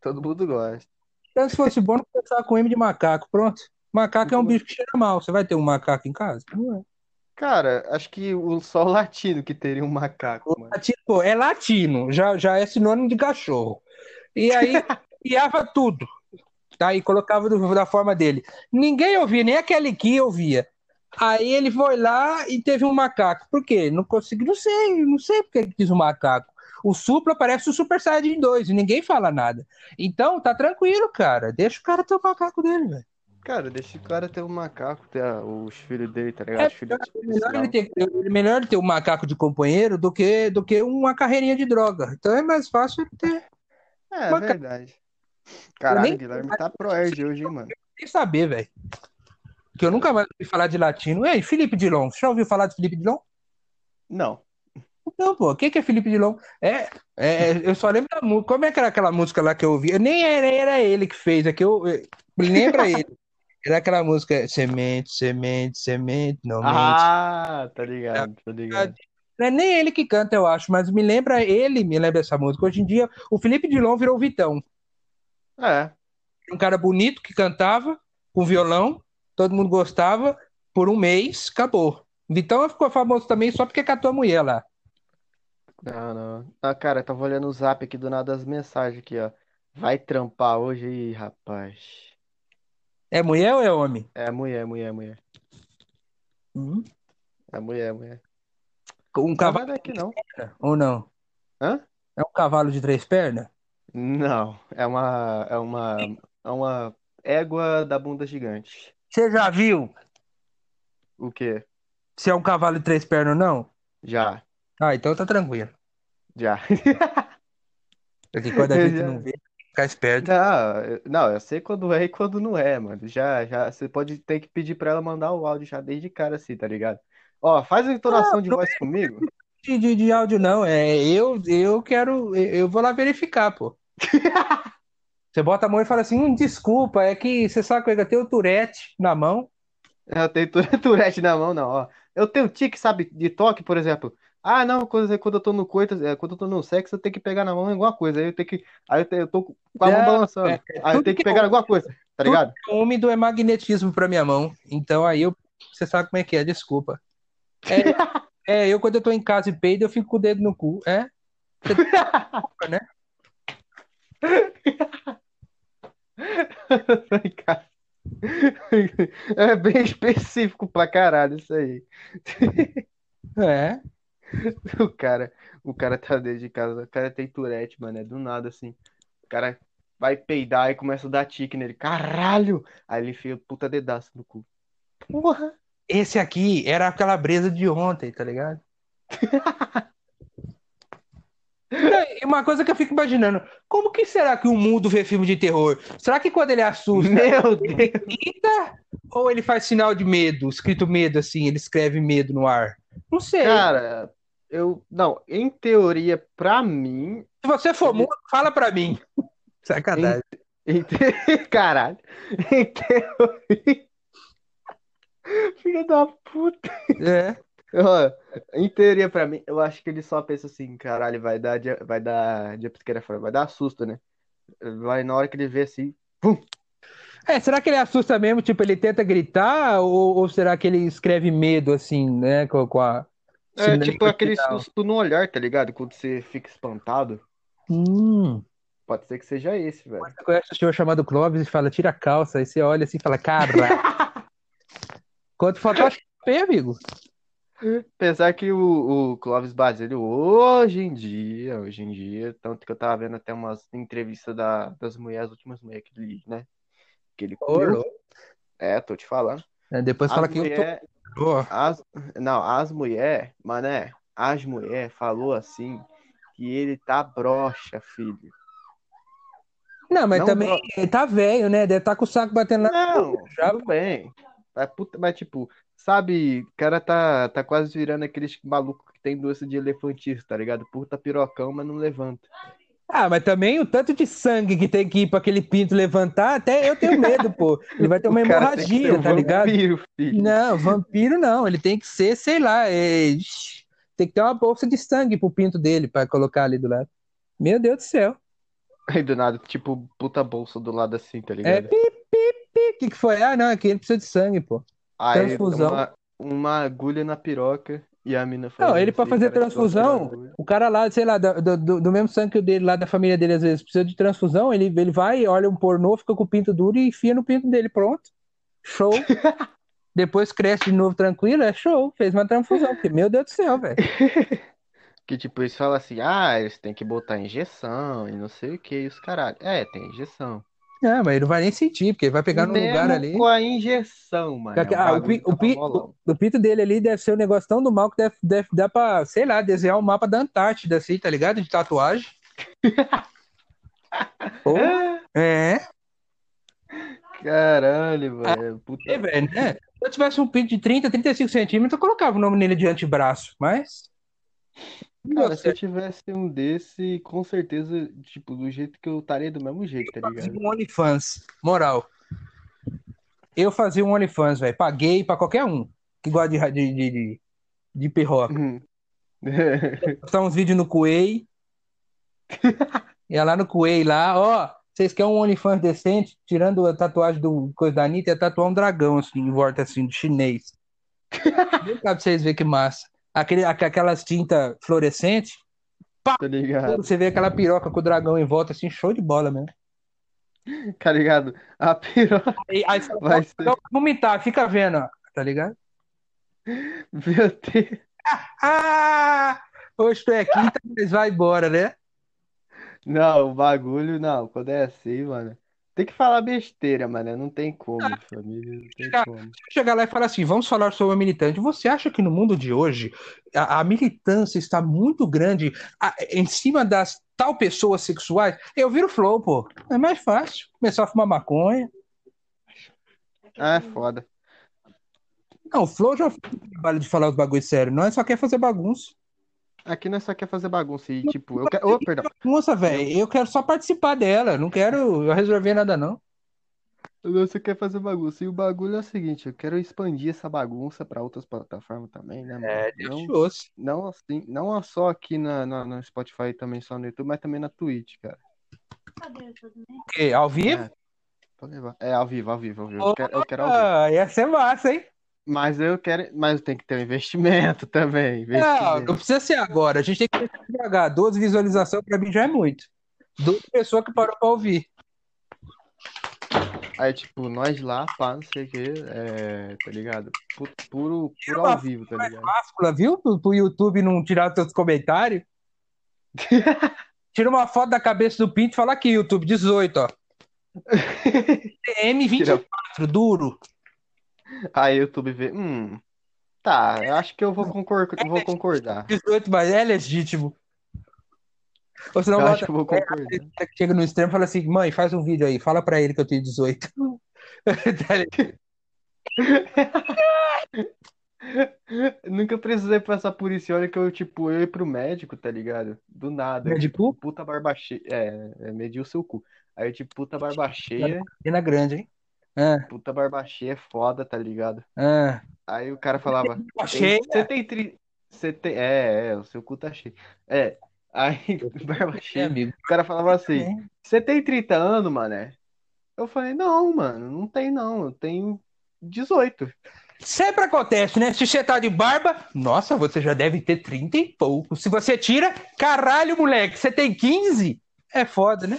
Todo mundo gosta. Então, se fosse bom, não começar com M de macaco. Pronto. Macaco é um bicho que cheira mal. Você vai ter um macaco em casa? Não é. Cara, acho que o só o latino que teria um macaco, mano. Latino, pô, é latino, já, já é sinônimo de cachorro. E aí, criava tudo. Aí colocava do- da forma dele. Ninguém ouvia, nem aquele que ouvia. Aí ele foi lá e teve um macaco. Por quê? Não consegui, não sei, não sei porque ele quis um macaco. O Supla parece o Super Saiyajin 2 e ninguém fala nada. Então, tá tranquilo, cara. Deixa o cara ter o macaco dele, velho. Cara, deixa o cara ter um macaco, ter os filhos dele, tá É ligado? Os filhos melhor ele, ter, é melhor ele ter um macaco de companheiro do que, do que uma carreirinha de droga. Então é mais fácil ele ter. É, verdade. Caralho, nem- Guilherme tá proerd hoje, hein, mano. Nem saber, velho. Que eu nunca mais ouvi falar de latino. Ei, Felipe Dilon. Você já ouviu falar de Felipe Dilon? Não. Não, pô. Quem que é Felipe Dilon? É, é, eu só lembro da música. Como é que era aquela música lá que eu ouvi? Nem era, era ele que fez, é que eu. eu- Lembra ele? Era aquela música Semente, semente, semente, não mente. Ah, tá ligado, tá ligado. Não é nem ele que canta, eu acho, mas me lembra ele, me lembra essa música. Hoje em dia, o Felipe Dilon virou o Vitão. É, Um cara bonito que cantava com violão, todo mundo gostava, por um mês, acabou. Vitão ficou famoso também só porque catou a mulher lá. não, não. Ah, cara, tava olhando o zap aqui do nada as mensagens aqui, ó. Vai trampar hoje aí, rapaz. É mulher ou é homem? É mulher, mulher, mulher. Hum? É mulher, mulher. Um cavalo vai daqui, não. ou não? Hã? É um cavalo de três pernas? Não, é uma, é uma, é uma égua da bunda gigante. Você já viu O quê? se é um cavalo de três pernas ou não? Já, Ah, então tá tranquilo. já. Porque quando a gente já- não vê, fica esperto. Não, eu- não, eu sei quando é e quando não é, mano. Já, já, você pode ter que pedir pra ela mandar o áudio já desde cara assim, tá ligado? Ó, faz a entonação de voz comigo. De, de, de áudio não, é eu, eu quero, eu vou lá verificar, pô. Você bota a mão e fala assim, hum, desculpa, é que você sabe que eu tenho o Tourette na mão. Eu tenho Tourette na mão, não, ó. Eu tenho tique, sabe, de toque, por exemplo. Ah, não, quando, quando eu tô no coito, é, quando eu tô no sexo, eu tenho que pegar na mão alguma coisa. Aí eu tenho que. Aí eu, tenho, eu tô com a mão Não, balançando. é- é Aí eu tenho que que pegar alguma coisa, tá ligado? Úmido é magnetismo pra minha mão. Então aí eu, você sabe como é que é, desculpa. É, é, eu quando eu tô em casa e peido, eu fico com o dedo no cu. É? Desculpa, né? É bem específico pra caralho isso aí. É. O cara, o cara tá dentro de casa, o cara tem Tourette, mano, é do nada assim. O cara vai peidar e começa a dar tique nele. Caralho! Aí ele enfia puta dedaço no cu. Porra! Esse aqui era a calabresa de ontem, tá ligado? E uma coisa que eu fico imaginando, como que será que o mundo vê filme de terror? Será que quando ele assusta, Meu Deus! grita ou ele faz sinal de medo, escrito medo assim, ele escreve medo no ar? Não sei. Cara, eu. Não, em teoria, pra mim. Se você for mudo, fala pra mim. Sacanagem. Em te... Caralho! Em teoria. Filho da puta! É. Em teoria, pra mim, eu acho que ele só pensa assim, caralho, vai dar, vai dar, jumpscare, fora, vai dar susto, né? Vai na hora que ele vê assim, pum! É, será que ele assusta mesmo? Tipo, ele tenta gritar? Ou, ou será que ele escreve medo, assim, né? Com, com a. É tipo aquele susto no olhar, tá ligado? Quando você fica espantado. Hum. Pode ser que seja esse, velho. Você conhece o senhor chamado Clóvis e fala, tira a calça. Aí você olha assim e fala, cara. Quanto falta bem, amigo? Pensar que o, o Clóvis Basílio, hoje em dia, hoje em dia, tanto que eu tava vendo até umas entrevistas da, das mulheres, as últimas mulheres que ele, né? Que ele Ô, comeu. É, tô te falando. É, Depois As fala que eu mulher, tô. Ó, as, não, as mulher, mané, as mulher falou assim que ele tá broxa, filho. Não, mas Não também dro- ele tá velho, né? Deve estar com o saco batendo na. Não, já- tudo bem. Mas, puta, mas tipo, sabe, o cara tá, tá quase virando aqueles malucos que tem doce de elefantista, tá ligado? Puta pirocão, mas não levanta. Ah, mas também o tanto de sangue que tem que ir pra aquele pinto levantar, até eu tenho medo, pô. Ele vai ter uma hemorragia, um tá ligado? vampiro, filho. Não, vampiro não. Ele tem que ser, sei lá, é, tem que ter uma bolsa de sangue pro pinto dele pra colocar ali do lado. Meu Deus do céu. Aí do nada, tipo, puta bolsa do lado assim, tá É ligado? pi, pi, pi. O que que foi? Ah, não, aqui ele precisa de sangue, pô. Aí Transfusão. uma, uma agulha na piroca e a mina Não, ele pra fazer de transfusão, o cara lá, sei lá, do, do, do mesmo sangue dele lá da família dele, às vezes, precisa de transfusão, ele, ele vai, olha um pornô, fica com o pinto duro e enfia no pinto dele, pronto. Show. Depois cresce de novo tranquilo, é show. Fez uma transfusão, porque, meu Deus do céu, velho. Que tipo, eles falam assim, ah, eles têm que botar injeção e não sei o que, e os caralho. É, tem injeção. Não, mas ele não vai nem sentir, porque ele vai pegar num lugar ali. com a injeção, mano. Ah, o, pi- o, tava pi- o, o pinto dele ali deve ser um negócio tão do mal que deve, deve dar pra, sei lá, desenhar um mapa da Antártida, assim, tá ligado? De tatuagem. Pô, é, Caralho, velho. Puta. é, velho, né? Se eu tivesse um pinto de 30, 35 centímetros, eu colocava o nome nele de antebraço, mas. Cara, se eu tivesse um desse, com certeza, tipo, do jeito que eu estaria do mesmo jeito, tá fazia ligado? um OnlyFans, moral. Eu fazia um OnlyFans, velho, gay, pra qualquer um que gosta de, de, de, de, de perroca. Hum. Postar uns vídeos no Kuei. Ia lá no Kuei lá, ó. Vocês querem um OnlyFans decente? Tirando a tatuagem do coisa da Anitta, ia tatuar um dragão, assim, em volta, assim, de chinês. Vem cá pra vocês verem que massa. Aquele, aqu- aquelas tintas fluorescentes, ligado? você vê aquela piroca com o dragão em volta, assim, show de bola mesmo. Tá ligado? A piroca Aí, aí você vai ser. "Não, vomitar, fica vendo, ó, tá ligado? Meu Deus. Ah! Hoje tu é quinta, mas vai embora, né? Não, o bagulho, não. Quando é assim, mano. Tem que falar besteira, mano. Não tem como, família. Não tem Chegar- como. chegar lá e falar assim: vamos falar sobre a militante. Você acha que no mundo de hoje a, a militância está muito grande a- em cima das tal pessoas sexuais? Eu viro flow, pô. É mais fácil. Começar a fumar maconha. Ah, é foda. Não, o flow já fez o trabalho de falar os bagulhos sérios. Nós só quer fazer bagunça. Aqui nós só quer fazer bagunça e, tipo, eu quero. Ô, perdão. Bagunça, velho. Eu quero só participar dela. Não quero resolver nada, não. Você quer fazer bagunça. E o bagulho é o seguinte, eu quero expandir essa bagunça pra outras plataformas também, né, mano? É, Não, não assim, não só aqui na, na, no Spotify também só no YouTube, mas também na Twitch, cara. O quê? Ao vivo? É, pode levar. É, ao vivo, ao vivo, ao vivo. Eu quero, eu quero ao vivo. Ah, ia ser massa, hein? Mas eu quero, mas tem que ter um investimento também, Não, investimento. não precisa ser agora. A gente tem que devagar. Duas visualizações pra mim já é muito. Duas pessoas que parou pra ouvir. Aí, tipo, nós lá, pá, não sei o quê, é, tá ligado? Pu- Puro, puro uma ao vivo, tá ligado? máscula, viu? Pro, pro YouTube não tirar os seus comentários. Tira uma foto da cabeça do Pinto e fala aqui, YouTube 18, ó. M24, duro. Aí o YouTube vê, hum, tá, eu acho que eu vou concordar, vou concordar. 18, mas é legítimo. Ou senão Eu acho bota, que eu vou concordar. chega no extremo e fala assim, mãe, faz um vídeo aí, fala pra ele que eu tenho 18. Tá ligado? Nunca precisei passar por isso. Olha que eu, tipo, eu ir pro médico, tá ligado? Do nada. Médico? tipo, puta barba cheia. É, é medir o seu cu. Aí, eu, tipo, puta barba cheia. Pena grande, hein? Ah, Puta barba cheia é foda, tá ligado? ah. Aí o cara falava. Cheia? Você tem tri... Você tem. É, é, o seu cu tá cheio. É. Aí, barba É, cheia. amigo. O cara falava assim: Você tem 30 anos, mané? Eu falei: Não, mano, não tem não. Eu tenho 18. Sempre acontece, né? Se você tá de barba, nossa, você já deve ter 30 e pouco. Se você tira, caralho, moleque, você tem 15? É foda, né?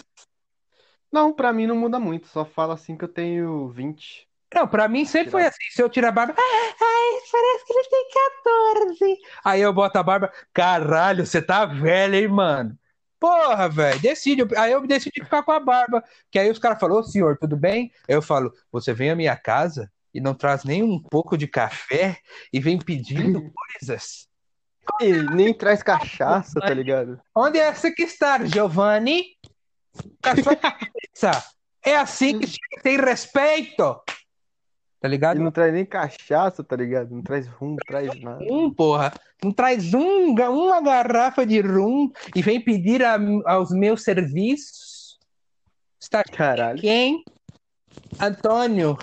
Não, pra mim não muda muito. Só fala assim que eu tenho 20. Não, pra mim sempre foi assim. Se eu tirar a barba, "Ah, ai, parece que ele tem 14. Aí eu boto a barba, caralho, você tá velho, hein, mano? Porra, velho, decide. Aí eu decidi ficar com a barba. Que aí os caras falaram, ô senhor, tudo bem? Aí eu falo, você vem à minha casa e não traz nem um pouco de café e vem pedindo coisas. E nem traz cachaça, tá ligado? Onde é você que está, Giovanni? Com a sua cabeça. É assim que tem respeito. Tá E ligado? não traz nem cachaça, tá ligado? Não traz rum, não traz nada. Um, porra. Não traz um, uma garrafa de rum e vem pedir a- aos meus serviços. Está Caralho. quem? Antônio.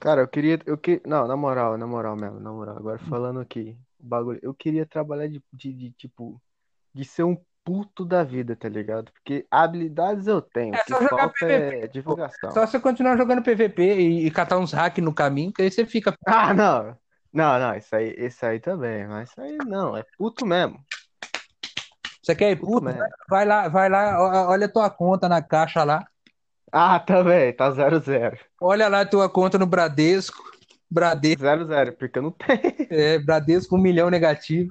Cara, eu queria. Eu que... Não, na moral, na moral mesmo, na moral. Agora falando aqui, o bagulho. Eu queria trabalhar de, de, de, tipo. De ser um puto da vida, tá ligado? Porque habilidades eu tenho, É só jogar falta PVP, é divulgação. Só você continuar jogando PVP e, e catar uns hacks no caminho, que aí você fica. Ah, não. Não, não, isso aí, isso aí também, mas isso aí não, é puto mesmo. Você quer ir Puto puto? mesmo. Vai lá, vai lá, olha a tua conta na caixa lá. Ah, também, tá 0-0. Olha lá a tua conta no Bradesco. Bradesco, 0-0, porque eu não tenho é, Bradesco, um milhão negativo.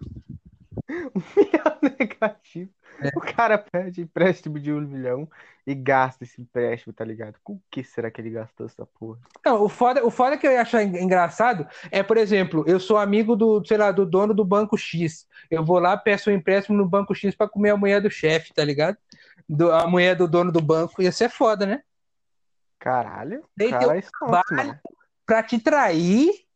negativo. O cara pede empréstimo de um milhão e gasta esse empréstimo, tá ligado? Com o que será que ele gastou essa porra? Não, o foda, o foda que eu ia achar en- engraçado é, por exemplo, eu sou amigo do, sei lá, do dono do Banco X. Eu vou lá, peço um empréstimo no Banco X pra comer a mulher do chefe, tá ligado? Do- a mulher do dono do banco. Ia ser foda, né? Caralho, Tem cara, teu é sonso, trabalho. mano. Pra te trair.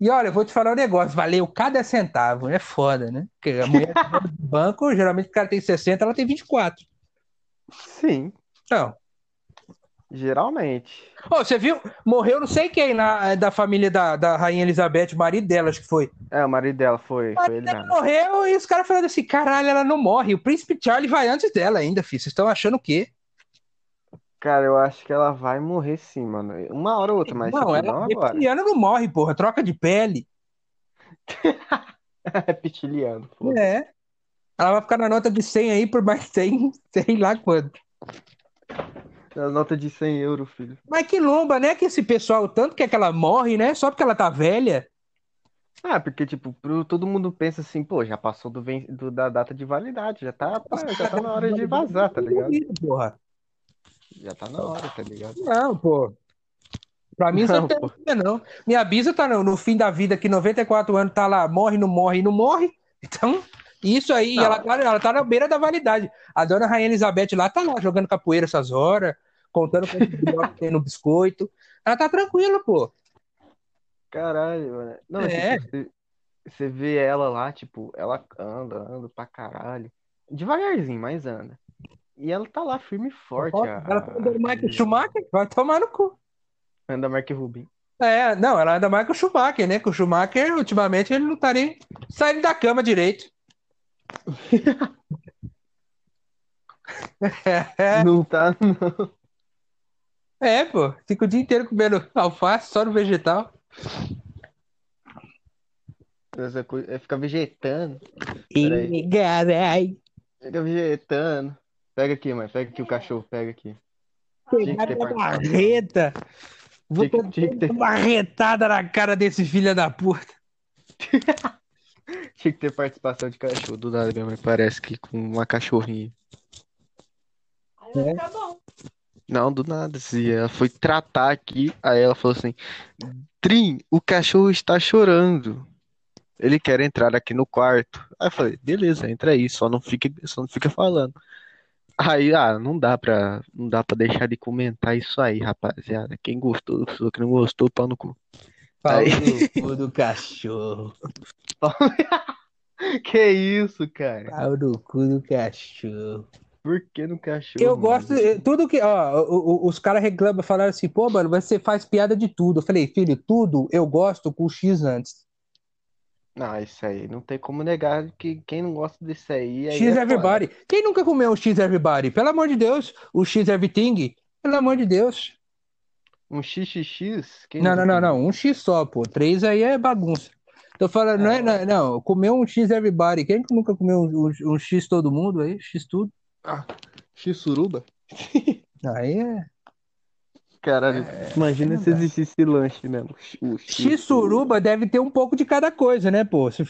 E olha, eu vou te falar um negócio, valeu cada centavo. É foda, né? Porque a mulher do banco, geralmente o cara tem 60, ela tem 24. Sim, Então, geralmente. Ô, você viu? Morreu não sei quem lá é, da família da, da Rainha Elizabeth, o marido dela, acho que foi. É, o marido dela foi, foi ele Ela mesmo. morreu e os caras falando assim: caralho, ela não morre. O príncipe Charlie vai antes dela ainda, filho. Vocês estão achando o quê? Cara, eu acho que ela vai morrer sim, mano. Uma hora ou outra, mas não, tipo, ela não agora. reptiliana não morre, porra. Troca de pele. Reptiliano, foda. É. Ela vai ficar na nota de 100 aí por mais 100, sei lá quanto. A nota de 100 euros, filho. Mas que lomba, né? Que esse pessoal tanto quer que ela morre, né? Só porque ela tá velha. Ah, porque, tipo, pro- todo mundo pensa assim, pô, já passou do, do- da data de validade, já tá, já tá na hora de vazar, tá ligado? Porra. Já tá na hora, tá ligado? Não, pô. Pra mim, não tem pô. não. Minha bisa tá no, no fim da vida, que 94 anos, tá lá, morre, não morre, não morre. Então, isso aí, Não. ela tá, ela tá na beira da validade. A dona Rainha Elizabeth lá tá lá, jogando capoeira essas horas, contando bilhões tem no biscoito. Ela tá tranquila, pô. Caralho, mano. Não, É. tipo, você, você vê ela lá, tipo, ela anda, anda pra caralho. Devagarzinho, mas anda. E ela tá lá firme e forte. a- Ela tá andando mais que o a- Schumacher, vai tomar no cu. Anda Mark Rubin. É, não, ela anda mais que o Schumacher, né? Que o Schumacher, ultimamente, ele não tá nem saindo da cama direito. É, Não tá, não. é, pô. Fica o dia inteiro comendo alface, só no vegetal. Essa coisa, é, fica vegetando. Ih, carai. Fica vegetando. Pega aqui, mãe. Pega aqui o cachorro. Pega aqui. Pegada participado. marreta. Vou Tinha que- tinha que ter- uma marretada na cara desse filho da puta. Tinha que ter participação de cachorro. Do nada, minha mãe parece que com uma cachorrinha. Aí vai ficar bom. Não, do nada. Se ela foi tratar aqui, aí ela falou assim: Trim, o cachorro está chorando. Ele quer entrar aqui no quarto. Aí eu falei: beleza, entra aí, só não fica, só não fica falando. Aí, ah, não dá pra, não dá pra deixar de comentar isso aí, rapaziada. Quem gostou, pessoa que não gostou, pau no cu. Pau Aí. no cu do cachorro. Que isso, cara? Pau no cu do cachorro. Por que no cachorro? Eu mano? gosto, tudo que, ó, os caras reclamam, falaram assim, pô, mano, você faz piada de tudo. Eu falei, filho, tudo eu gosto com o X antes. Não, isso aí não tem como negar que quem não gosta disso aí, aí X é foda. Everybody. Quem nunca comeu um X Everybody? Pelo amor de Deus, o X Everything. Pelo amor de Deus. Um XXX? Quem Não, não, não, não. Um X só, pô. Três aí é bagunça. Tô falando, não é, não, não, comeu um X Everybody. Quem que nunca comeu um, um- um X todo mundo aí? X tudo. Ah, X suruba? Aí é. Caralho, imagina não se existisse esse lanche mesmo. O X suruba deve ter um pouco de cada coisa, né, pô? Se-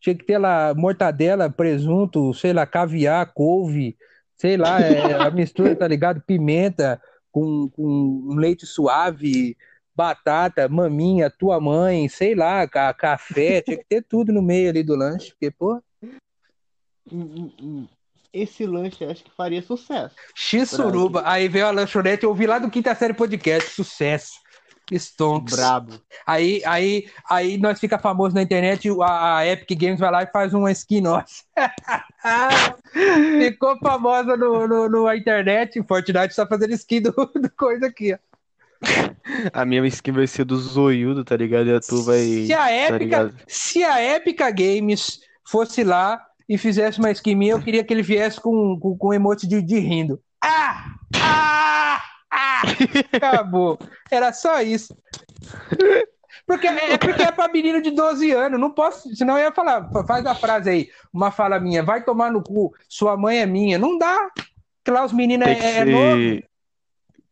Tinha que ter lá mortadela, presunto, sei lá, caviar, couve, sei lá, é, a mistura, tá ligado? Pimenta com, com um leite suave, batata, maminha, tua mãe, sei lá, ca- café, tinha que ter tudo no meio ali do lanche, porque, pô, Hum, hum, hum. Esse lanche acho que faria sucesso. X suruba. Aí veio a lanchonete, eu ouvi lá do Quinta Série Podcast, sucesso. Stonks. Brabo. Aí, aí, aí nós fica famoso na internet, a, a Epic Games vai lá e faz uma skin nossa. Ficou famosa no, no, no internet, Fortnite está fazendo skin do, do coisa aqui, ó. A minha skin vai ser do zoiudo, tá ligado? E a tua vai. Se a Tá Epic, ligado? se a Epic Games fosse lá e fizesse uma skin minha, eu queria que ele viesse com, com, com emote de, de rindo. Ah! Ah! Ah! Acabou. Era só isso. Porque é porque é pra menino de 12 anos. Não posso. Senão eu ia falar. Faz a frase aí. Uma fala minha. Vai tomar no cu. Sua mãe é minha. Não dá. Porque lá os meninos é, é novo. ser.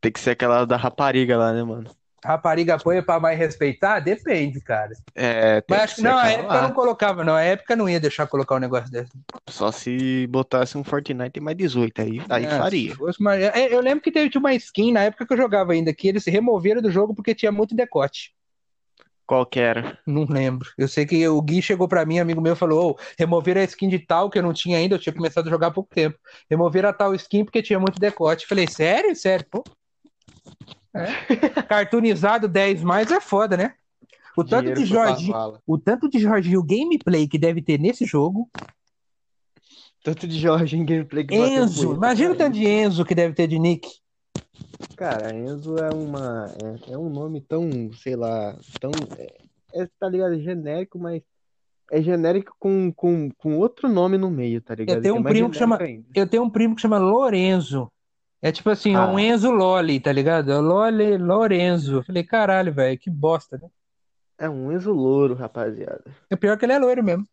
Tem que ser aquela da rapariga lá, né, mano? Rapariga põe pra mais respeitar? Depende, cara. É, tem Mas acho que não, a época não colocava, não. A época não ia deixar colocar um negócio desse. Só se botasse um Fortnite mais 18, aí, aí É, faria. uma- é, Eu lembro que teve uma skin na época que eu jogava ainda, que eles se removeram do jogo porque tinha muito decote. Qual que era? Não lembro. Eu sei que o Gui chegou pra mim, amigo meu, falou: Ô, removeram a skin de tal que eu não tinha ainda, eu tinha começado a jogar há pouco tempo. Removeram a tal skin porque tinha muito decote. Falei, sério? Sério? Pô. É. Cartoonizado 10 mais é foda, né? O tanto Dinheiro de Jorginho, o tanto de Jorginho gameplay que deve ter nesse jogo. Tanto de Jorge em gameplay que Enzo, imagina o tanto de Enzo que deve ter de Nick. Cara, Enzo é uma. É, é um nome tão, sei lá, tão. É, é, tá ligado? Genérico, mas. É genérico com, com, com outro nome no meio, tá ligado? tenho Que é um mais primo que chama- ainda. Eu tenho um primo que chama Lorenzo. É tipo assim, Ah. um Enzo Loli, tá ligado? É Loli Lorenzo. Falei, caralho, velho, que bosta, né? É um Enzo Louro, rapaziada. É pior que ele é loiro mesmo.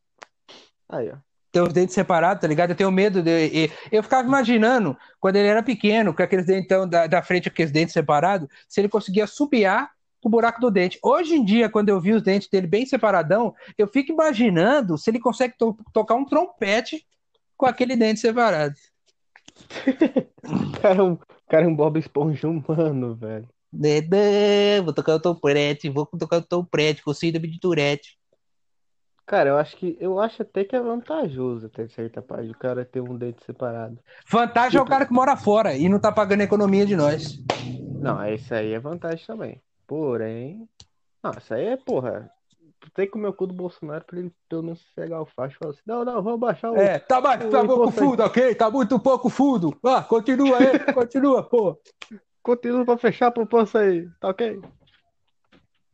Aí, ó. Tem os dentes separados, tá ligado? Eu tenho medo de. Eu ficava imaginando, quando ele era pequeno, com aqueles dentão da, da frente, aqueles dentes separados, se ele conseguia subiar o buraco do dente. Hoje em dia, quando eu vi os dentes dele bem separadão, eu fico imaginando se ele consegue to- tocar um trompete com aquele dente separado. O cara é um, cara é um Bob Esponja humano, velho. Dedê, Vou tocar o trompete, vou tocar o trompete com síndrome de Tourette. Cara, eu acho que eu acho até que é vantajoso até certa parte o cara ter um dente separado. Vantagem é o cara que mora fora e não tá pagando a economia de nós. Não, isso aí é vantagem também. Porém, não, isso aí é, porra. Tem que comer o cu do Bolsonaro pra ele pelo menos pegar o facho e falar assim: não, não, vamos baixar o. É, tá, mais, tá o pouco imposto aí. fundo, ok? Tá muito pouco fundo. Ah, continua aí, continua, pô. Continua pra fechar a poupança aí, tá ok?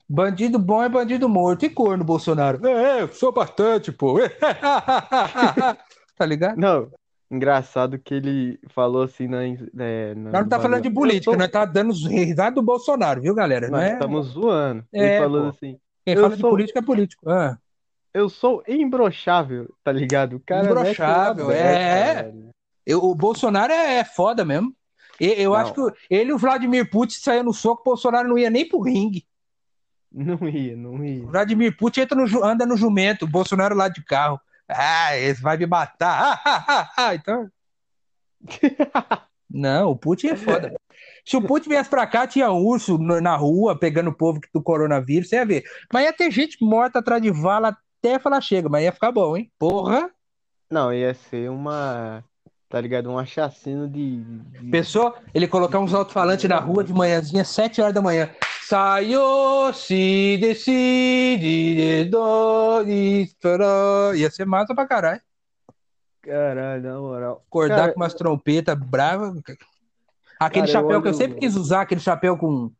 Bandido bom é bandido morto. E corno, Bolsonaro? É, eu sou bastante, pô. tá ligado? Não, engraçado que ele falou assim na. É, na- Nós não tá falando de política, tô- nós tá dando risada do Bolsonaro, viu, galera? Não Nós é... estamos zoando. É, ele falou pô. assim: Quem eu fala de sou- política é político. Ah. eu sou imbrochável, tá ligado? O cara Imbrochável, uma é. Eu- o Bolsonaro é, é foda mesmo. Eu, Não. acho que ele e o Vladimir Putin saíam no soco, o Bolsonaro não ia nem pro ringue. Não ia, não ia. O Vladimir Putin entra no, anda no jumento, o Bolsonaro lá de carro. Ah, esse vai me matar. Ah, ah, ah, ah. Então. Não, o Putin é foda. Se o Putin viesse pra cá, tinha urso na rua pegando o povo do coronavírus, você ia ver. Mas ia ter gente morta atrás de vala até falar chega, mas ia ficar bom, hein? Porra! Não, ia ser uma. Tá ligado? Um assassino de. de- Pensou ele colocar uns alto-falantes na rua de manhãzinha, 7 horas da manhã. Saiu, se decide, de. Ia ser massa pra caralho. Caralho, na moral. Acordar Cara, com umas trompetas bravas. Aquele Cara, chapéu que eu sempre quis usar, aquele chapéu com.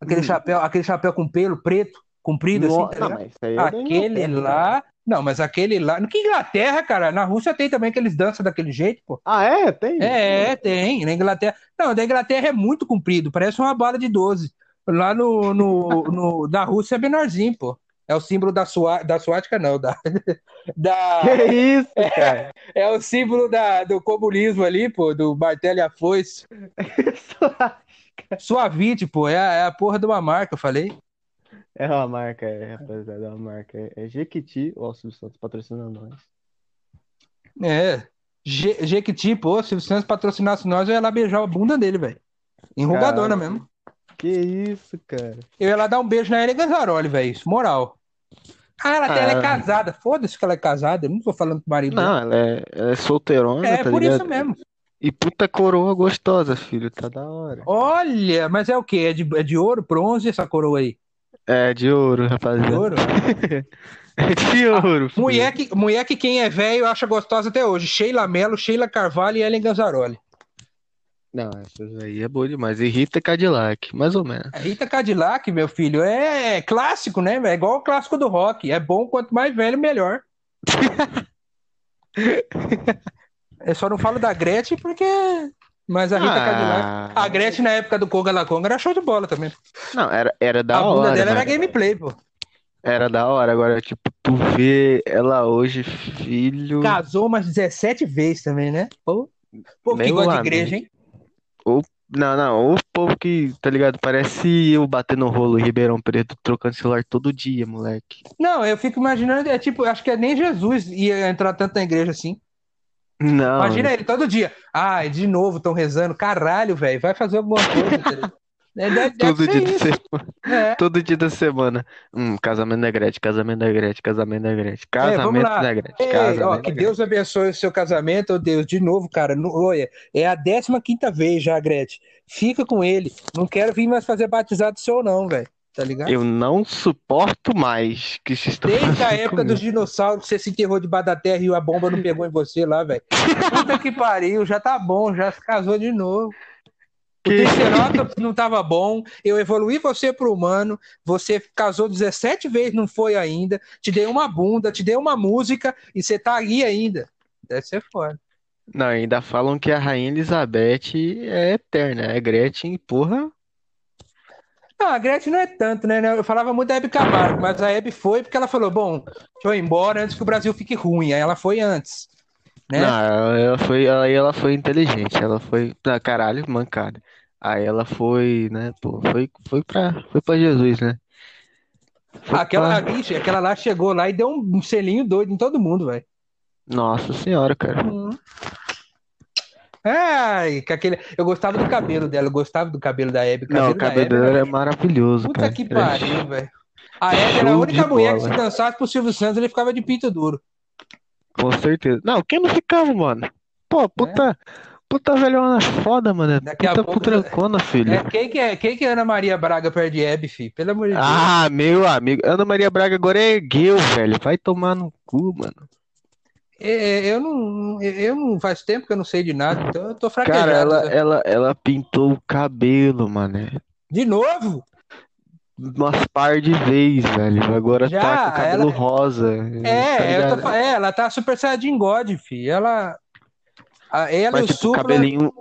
Aquele Hum. chapéu, aquele chapéu com pelo preto, comprido no- assim, tá não, é Aquele lá. Não, mas aquele lá. No que Inglaterra, cara? Na Rússia tem também que eles dançam daquele jeito, pô. Ah, é? Tem? É, tem. Na Inglaterra. Não, da Inglaterra é muito comprido, parece uma bala de 12. Lá no, no, no- da Rússia é menorzinho, pô. É o símbolo da, sua, da suática, não. Da, da, Que isso, cara? é o símbolo da, do comunismo ali, pô, do martelo e a foice. Suavite, pô, é a, é a porra de uma marca, eu falei. É uma marca, é, rapaziada, é uma marca. É, é Jequiti, ó, o Silvio Santos patrocinando nós. É. Je- Jequiti, pô, se o Santos patrocinasse nós, eu ia lá beijar a bunda dele, velho. Enrugadona mesmo. Que isso, cara? Eu ia lá dar um beijo na Ellen Ganzaroli, velho. Isso, moral. Ah, ela, Ah, ela é ela- casada. Foda-se que ela é casada. Eu não tô falando com o marido. Não, ela é, ela é solteirona, É, tá por ligado? isso mesmo. E puta coroa gostosa, filho, tá da hora. Olha, mas é o quê? É de, é de ouro, bronze essa coroa aí? É de ouro, De rapaziada. ouro? É de ouro, filho. Mulher que, mulher que quem é velho acha gostosa até hoje. Sheila Mello, Sheila Carvalho e Ellen Ganzaroli. Não, essas aí é boa demais. E Rita Cadillac, mais ou menos. A Rita Cadillac, meu filho, é clássico, né? É igual o clássico do rock. É bom, quanto mais velho, melhor. Eu só não falo da Gretchen porque. Mas a Rita Cadillac. Ah, A Gretchen na época do Conga La Conga era show de bola também. não, era, era da a bunda hora, dela era mano. gameplay, pô. Era da hora. Agora, tipo, tu vê ela hoje, filho. Casou umas 17 vezes também, né? Pô, pô que gosta de igreja, hein? Não, não, o povo que, tá ligado? Parece eu batendo rolo em Ribeirão Preto, trocando celular todo dia, moleque. Não, eu fico imaginando, é tipo, acho que é nem Jesus ia entrar tanto na igreja assim. Não, Imagina ele todo dia. Ai, de novo, estão rezando. Caralho, velho, vai fazer alguma coisa. Tá ligado? É, deve, todo dia semana. É. Todo dia da semana. Hum, casamento da Gretchen, casamento da Gretchen, casamento da Gretchen, É, casamento lá. da Gretchen, Ei, casamento ó, que. Deus abençoe o seu casamento, ô Deus. De novo, cara. não- olha, é a 15 quinta vez já, Gretchen. Fica com ele. Não quero vir mais fazer batizado seu, não, velho. Tá ligado? Eu não suporto mais que vocês estão Desde a época comigo. dos dinossauros, você se enterrou debaixo da terra e a bomba não pegou em você lá, velho. Puta que pariu, já tá bom, já se casou de novo. O Triceratops não tava bom, eu evoluí você pro humano, você casou 17 vezes, não foi ainda, te dei uma bunda, te dei uma música e você tá aí ainda. Deve ser foda. Não, ainda falam que a Rainha Elizabeth é eterna. É Gretchen, porra. Não, a Gretchen não é tanto, né? Eu falava muito da Hebe Camargo, mas a Hebe foi porque ela falou: bom, deixa eu ir embora antes que o Brasil fique ruim. Aí ela foi antes. Né? Não, ela, ela foi, aí ela foi inteligente. Ela foi, ah, caralho, mancada. Aí ela foi, né, pô, foi, foi pra, foi pra Jesus, né? Foi Aquela, pra- ixi, aquela lá chegou lá e deu um selinho doido em todo mundo, velho. Nossa senhora, cara. Ai, que aquele... Eu gostava do cabelo dela, eu gostava do cabelo da Hebe. Não, o cabelo dela era- é maravilhoso, Puta cara. que é pariu, velho. A Hebe era a única mulher que bola. se dançasse pro Silvio Santos, ele ficava de pinto duro. Com certeza. Não, quem não ficava, mano? Pô, puta, puta velhona foda, mano. Daqui Puta pouco- putrancona, filho. É, quem, que é, quem que é Ana Maria Braga perto de Hebe, filho? Pelo amor de Deus. Ah, meu amigo. Ana Maria Braga agora é ergueu, velho. Vai tomar no cu, mano. É, eu não, eu não faz tempo que eu não sei de nada, então eu tô Cara, fraquejado. ela, sabe? ela, ela pintou o cabelo, mano. De novo? Umas par de vezes, velho. Agora Já, tá com o cabelo ela- rosa. tá É, eu tô é, ela tá super saiyajin God, fi. Ela, a- ela e Mas o tipo, Supla, cabelinho,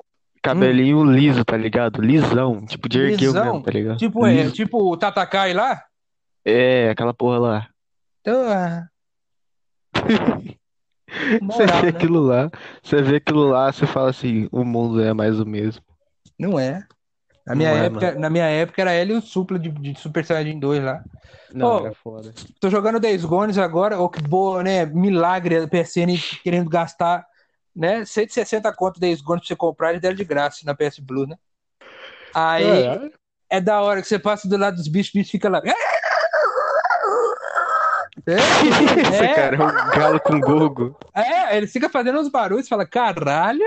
cabelinho liso, tá ligado? Lisão. Tipo, de ergueu mesmo, tá ligado? tipo, é, tipo o Tatakai lá. É, aquela porra lá. Então, ah, Você moral, vê né? aquilo lá, você vê aquilo lá, você fala assim, o mundo é mais o mesmo. Não é. Na minha Não é, época, na minha época era ela e o Supla de, de Super Saiyajin 2 lá. Não, Ô, era foda. Tô jogando Days Gone agora, ô que boa, né? Milagre a PSN querendo gastar, né? 160 conto Days Gone pra você comprar e deram de graça na PS Blue, né? Aí É, é da hora que você passa do lado dos bichos, o bicho fica lá. É, Esse é, cara é um galo com gogo. é, ele fica fazendo uns barulhos, fala, caralho,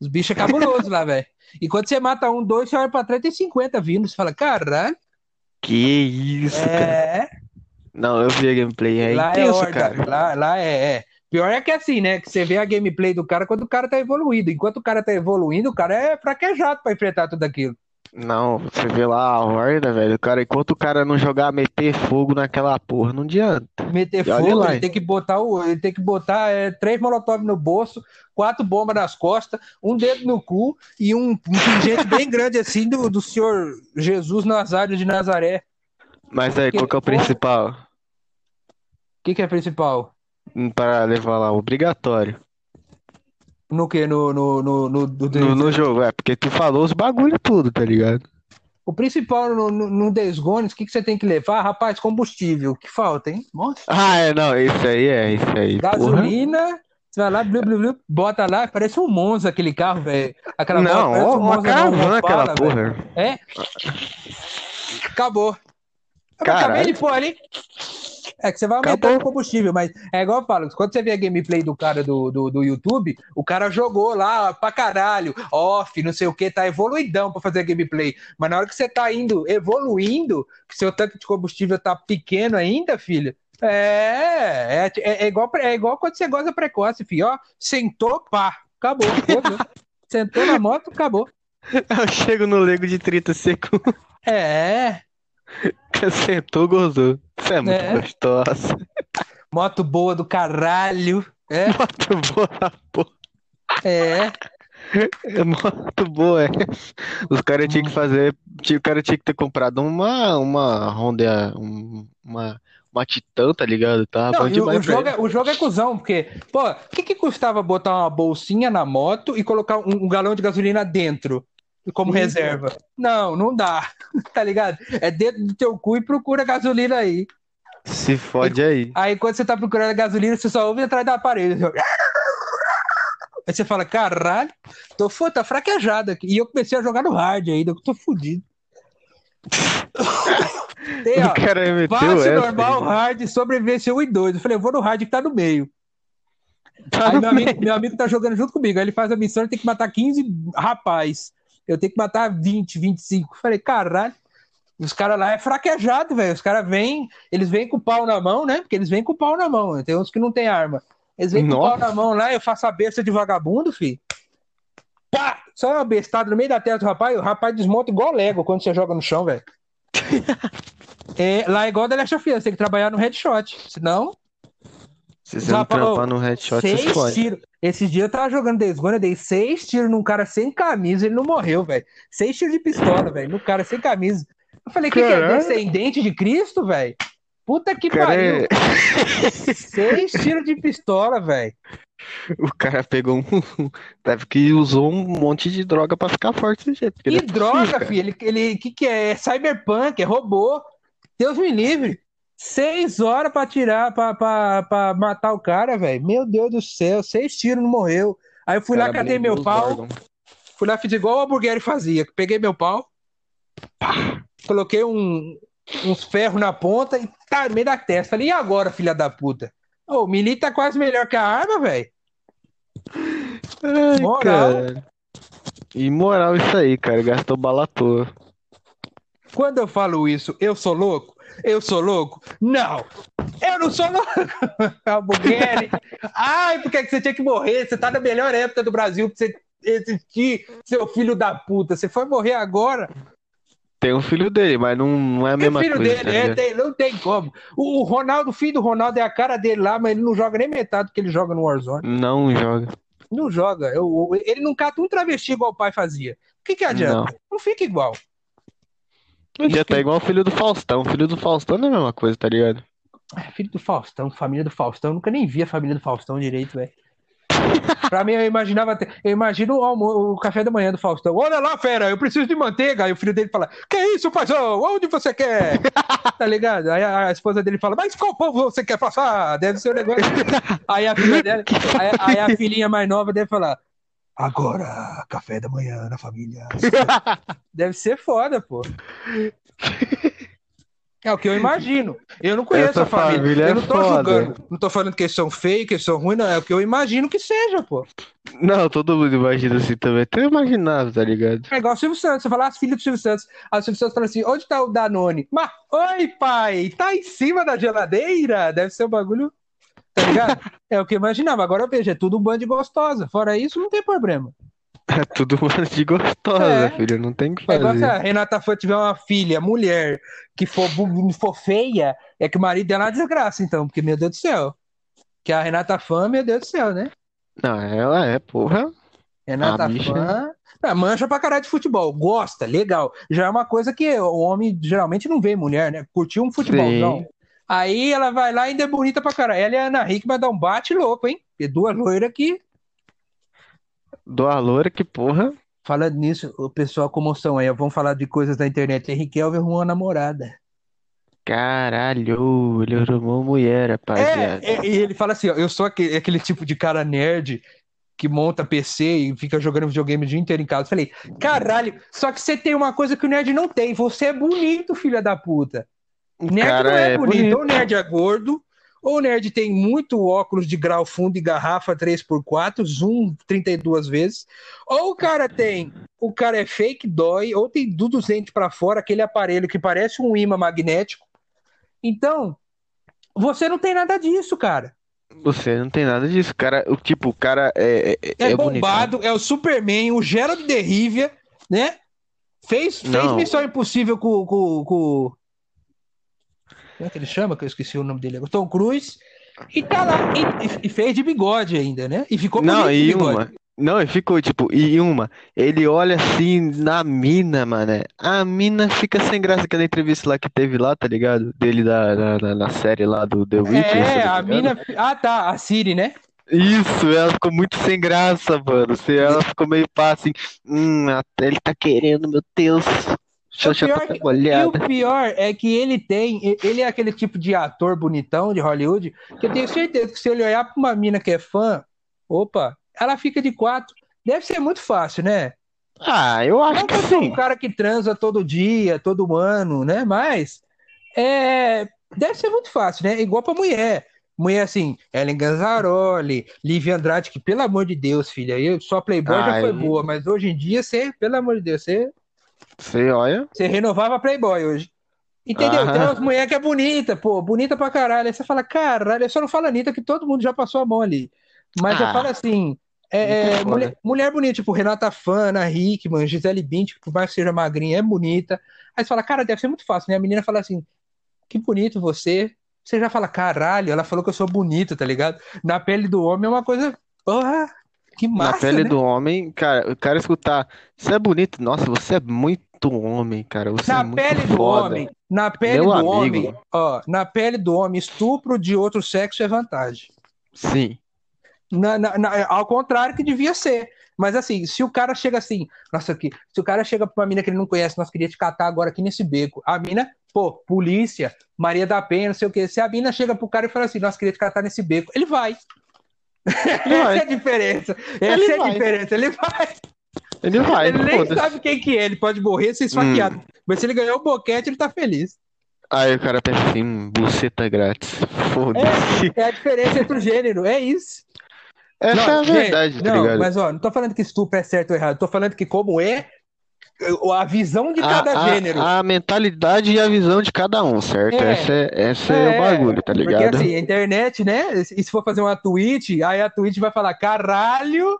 os bichos é cabuloso lá, velho. E quando você mata um, dois, você olha pra trás, tem 50 vindo, você fala, caralho, Que isso, cara. é, Não, eu vi a gameplay, é lá é intenso, horda, cara. lá, lá é, é. Pior é que é assim, né, que você vê a gameplay do cara quando o cara tá evoluído. Enquanto o cara tá evoluindo, o cara é fraquejado pra enfrentar tudo aquilo. Não, você vê lá a horda, velho. Cara, enquanto o cara não jogar, meter fogo naquela porra, não adianta. Meter fogo, lá, ele tem que botar o, ele tem que botar é, três molotov no bolso, quatro bombas nas costas, um dedo no cu e um, um pingente bem grande assim do, do senhor Jesus Nazário de Nazaré. Mas aí, Que qual que é o porra? principal? O que, que é principal? Pra levar lá, obrigatório. No que? No, no, no, no, do- No, no jogo, é, porque tu falou os bagulho tudo, tá ligado? O principal no, no, no Days Gone, o que, que você tem que levar? Rapaz, combustível. Que falta, hein? Nossa. Ah, é, não, isso aí é, isso aí, porra. Gasolina, você vai lá, blu, blu, blu, bota lá, parece um Monza aquele carro, velho. Aquela moto Não, parece ó, um uma Monza, caravana aquela Opala, porra. velho. É? Acabou. Eu Caralho. acabei de pôr ali. É que você vai aumentando Acabou. o combustível, mas é igual eu falo, quando você vê a gameplay do cara do, do, do YouTube, o cara jogou lá pra caralho, off, não sei o que, tá evoluidão pra fazer a gameplay. Mas na hora que você tá indo, evoluindo, que seu tanque de combustível tá pequeno ainda, filho, é, é, é, é igual, é igual quando você goza precoce, filho, ó, sentou, pá, acabou, acabou. sentou na moto, acabou. Eu chego no Lego de 30 segundos, É, sentou, gozou. Você é muito É. gostosa. moto boa do caralho. É, Moto boa da porra. é. É moto boa essa. Os caras tinham que fazer. tinha- O cara tinha que ter comprado uma, uma Honda, um- uma, uma Titan, tá ligado? Tá Não, o, o jogo é, o jogo é cuzão, porque, pô, o que que custava botar uma bolsinha na moto e colocar um, um galão de gasolina dentro, como Sim. reserva? Não, não dá, tá ligado? É dentro do teu cu e procura gasolina aí. Se fode aí. Aí quando você tá procurando gasolina, você só ouve atrás da parede. Aí você fala, caralho, tô, fo- tá fraquejado aqui. E eu comecei a jogar no hard ainda, eu tô fudido. Tem, ó, fácil, normal, hard, sobrevivência 1 e 2. Eu falei, eu vou no hard que tá no meio. Tá Aí no meu amigo, meio. meu amigo tá jogando junto comigo. Aí ele faz a missão, ele tem que matar 15 rapaz. Eu tenho que matar 20, 25. Falei, caralho. Os caras lá é fraquejado, velho. Os caras vêm, eles vêm com o pau na mão, né? Porque eles vêm com o pau na mão. Tem uns que não tem arma. Eles vêm com o Nossa. pau na mão lá, eu faço a besta de vagabundo, filho. Pá! Só uma bestada no meio da tela do rapaz, o rapaz desmonta igual Lego quando você joga no chão, velho. É, lá é igual da Last of Us, tem que trabalhar no headshot. Senão, Se você não trampar no headshot, você se seis fode. tiros. Esses dias eu tava jogando Days Gone, eu dei seis tiros num cara sem camisa, ele não morreu, velho. Seis tiros de pistola, velho, no cara sem camisa. Eu falei, que, que é descendente de Cristo, velho? Puta que cara, pariu. é- Seis tiros de pistola, velho. o cara pegou um. Deve que usou um monte de droga pra ficar forte desse jeito. Que é droga, cara. filho. Ele, ele, que que é? É cyberpunk, é robô. Deus me livre. Seis horas pra tirar, pra, pra, pra matar o cara, velho. Meu Deus do céu, seis tiros, não morreu. Aí eu fui lá, Cara, catei blindou meu pau. órgãos. Fui lá, fiz igual o Albuquerque fazia. Peguei meu pau, pá, coloquei um, uns ferros na ponta e tá no meio da testa. Falei, e agora, filha da puta? Ô, o melee tá quase melhor que a arma, velho. Moral. cara. Imoral isso aí, cara. Gastou bala à toa. Quando eu falo isso, eu sou louco? Eu sou louco? Não! Eu não sou louco! Albuquerque! Ai, por que você tinha que morrer? Você tá na melhor época do Brasil pra você existir, seu filho da puta. Você foi morrer agora? Tem um filho dele, mas não, não é a mesma filho coisa, dele, tá é, tem- não tem como. O, o Ronaldo, o filho do Ronaldo é a cara dele lá, mas ele não joga nem metade do que ele joga no Warzone. Não joga. Não joga. Eu- eu- ele não cata um travesti igual o pai fazia. O que que adianta? Não, fica igual. Podia tá igual o filho do Faustão. Filho do Faustão não é a mesma coisa, tá ligado? Ah, Filho do Faustão, família do Faustão. Eu nunca nem vi a família do Faustão direito, velho. Pra mim, eu imaginava. Eu imagino o, o café da manhã do Faustão. Olha lá, fera, eu preciso de manteiga. Aí o filho dele fala: Que isso, paizão? Onde você quer? Tá ligado? Aí a, a esposa dele fala: Mas qual povo você quer passar? Deve ser o negócio. Aí a filha dela, aí, aí a filhinha mais nova deve falar: Agora, café da manhã na família. Deve ser foda, pô. É o que eu imagino. Eu não conheço Essa a família. família eu é não tô foda. julgando. Não tô falando que eles são feios, que eles são ruins, não. É o que eu imagino que seja, pô. Não, todo mundo imagina assim também. Até eu imaginava, tá ligado? É igual o Silvio Santos. Você fala, ah, filho do Silvio Santos. Aí o Silvio Santos fala assim: onde tá o Danone? Mas, oi, pai, tá em cima da geladeira? Deve ser um bagulho. Tá ligado? é o que eu imaginava. Agora eu vejo, é tudo um bando de gostosa. Fora isso, não tem problema. É tudo mano de gostosa, É. filho. Não tem o que É igual se fazer. a Renata Fã tiver uma filha, mulher, que for, for feia, é que o marido dela é uma desgraça, então, porque, meu Deus do céu. Que a Renata Fã, meu Deus do céu, né? Não, ela é, porra. Renata A bicha- Fã. Ah, mancha pra caralho de futebol, gosta, legal. Já é uma coisa que o homem geralmente não vê mulher, né? Curtiu um futebolzão. Aí ela vai lá e ainda é bonita pra caralho. Ela e a Ana Hickman dá um bate louco, hein? Porque duas loiras que. Do Alora, que porra. Falando nisso, o pessoal, comoção aí, vamos falar de coisas da internet. Henrique Elvio arrumou uma namorada. Caralho, ele arrumou mulher, rapaziada. É, é, e ele fala assim, ó, eu sou aquele, aquele tipo de cara nerd que monta PC e fica jogando videogame o dia inteiro em casa. Eu falei, caralho, só que você tem uma coisa que o nerd não tem, você é bonito, filha da puta. O Nerd cara não é, é bonito, bonito. ou o nerd é gordo, ou o nerd tem muito óculos de grau fundo e garrafa 3x4, zoom 32 vezes, ou o cara tem, o cara é fake dói, ou tem tudo os dentes pra fora, aquele aparelho que parece um imã magnético. Então, você não tem nada disso, cara. Você não tem nada disso, cara. O tipo, o cara é, é, É, é bonitão. bombado, é o Superman, o Gerald de Rivia, né? Fez, fez Não. Missão Impossível com, com, com- Como é que ele chama? Que eu esqueci o nome dele. agora. Tom Cruise. E tá lá, e, e- fez de bigode ainda, né? E ficou Não, e uma. Não, e ficou tipo, e uma. Ele olha assim na mina, mano. A mina fica sem graça aquela entrevista lá que teve lá, tá ligado? Dele da, na, na- na série lá do The Witcher, É, tá a mina. Ah, tá, a Siri, né? Isso, ela ficou muito sem graça, mano. Assim, Ela ficou meio pá assim. Hum, até ele tá querendo, meu O pior tá e o pior é que ele tem, ele é aquele tipo de ator bonitão de Hollywood, que eu tenho certeza que se ele olhar pra uma mina que é fã, opa, ela fica de quatro. Deve ser muito fácil, né? Ah, eu acho Não que sou um sim. cara que transa todo dia, todo ano, né? Mas é, deve ser muito fácil, né? Igual pra mulher. Mulher assim, Ellen Ganzaroli, Lívia Andrade, que pelo amor de Deus, filha, eu só Playboy já foi Ai. boa, mas hoje em dia você, pelo amor de Deus, você Você olha. você renovava Playboy hoje. Entendeu? Ah. Tem umas mulheres que é bonita, pô, bonita pra caralho. Aí você fala, caralho, eu só não falo Anitta, que todo mundo já passou a mão ali. Mas eu Ah. falo assim, é, é, mulher, mulher bonita, tipo Renata Fana, Hickman, Gisele Bündchen, por mais que seja magrinha, é bonita. Aí você fala, cara, deve ser muito fácil, né? A menina fala assim, que bonito você. Você já fala, caralho, ela falou que eu sou bonito, tá ligado? Na pele do homem é uma coisa, porra, que Na massa, pele né? do homem, cara, o cara escutar, você é bonito, nossa, você é muito homem, cara, você é Na muito pele do foda. homem, na pele Meu do amigo. homem, ó, na pele do homem, estupro de outro sexo é vantagem. Sim. Na- na- na- ao contrário que devia ser. Mas assim, se o cara chega assim, nossa, aqui, se o cara chega pra uma mina que ele não conhece, nós queria te catar agora aqui nesse beco. A mina, pô, polícia, Maria da Penha, não sei o quê. Se a mina chega pro cara e fala assim, nós queria te catar nesse beco, ele vai. Ele vai. Essa é a diferença. Essa Ele é a vai. diferença. Ele vai. Ele vai, Ele nem sabe quem que é. Ele pode morrer, ser esfaqueado. Hum. Mas se ele ganhar o boquete, ele tá feliz. Aí o cara pensa assim, hum, buceta grátis. Foda-se. É a diferença entre o gênero, é isso. Essa é a Não, gente, verdade, tá não, ligado? mas ó, não tô falando que estupro é certo ou errado, tô falando que como é a visão de cada a, a- gênero. a mentalidade e a visão de cada um, certo? É. Essa é, essa é, o bagulho, tá Porque ligado? assim, a internet, né? E se for fazer uma tweet, aí a tweet vai falar, caralho,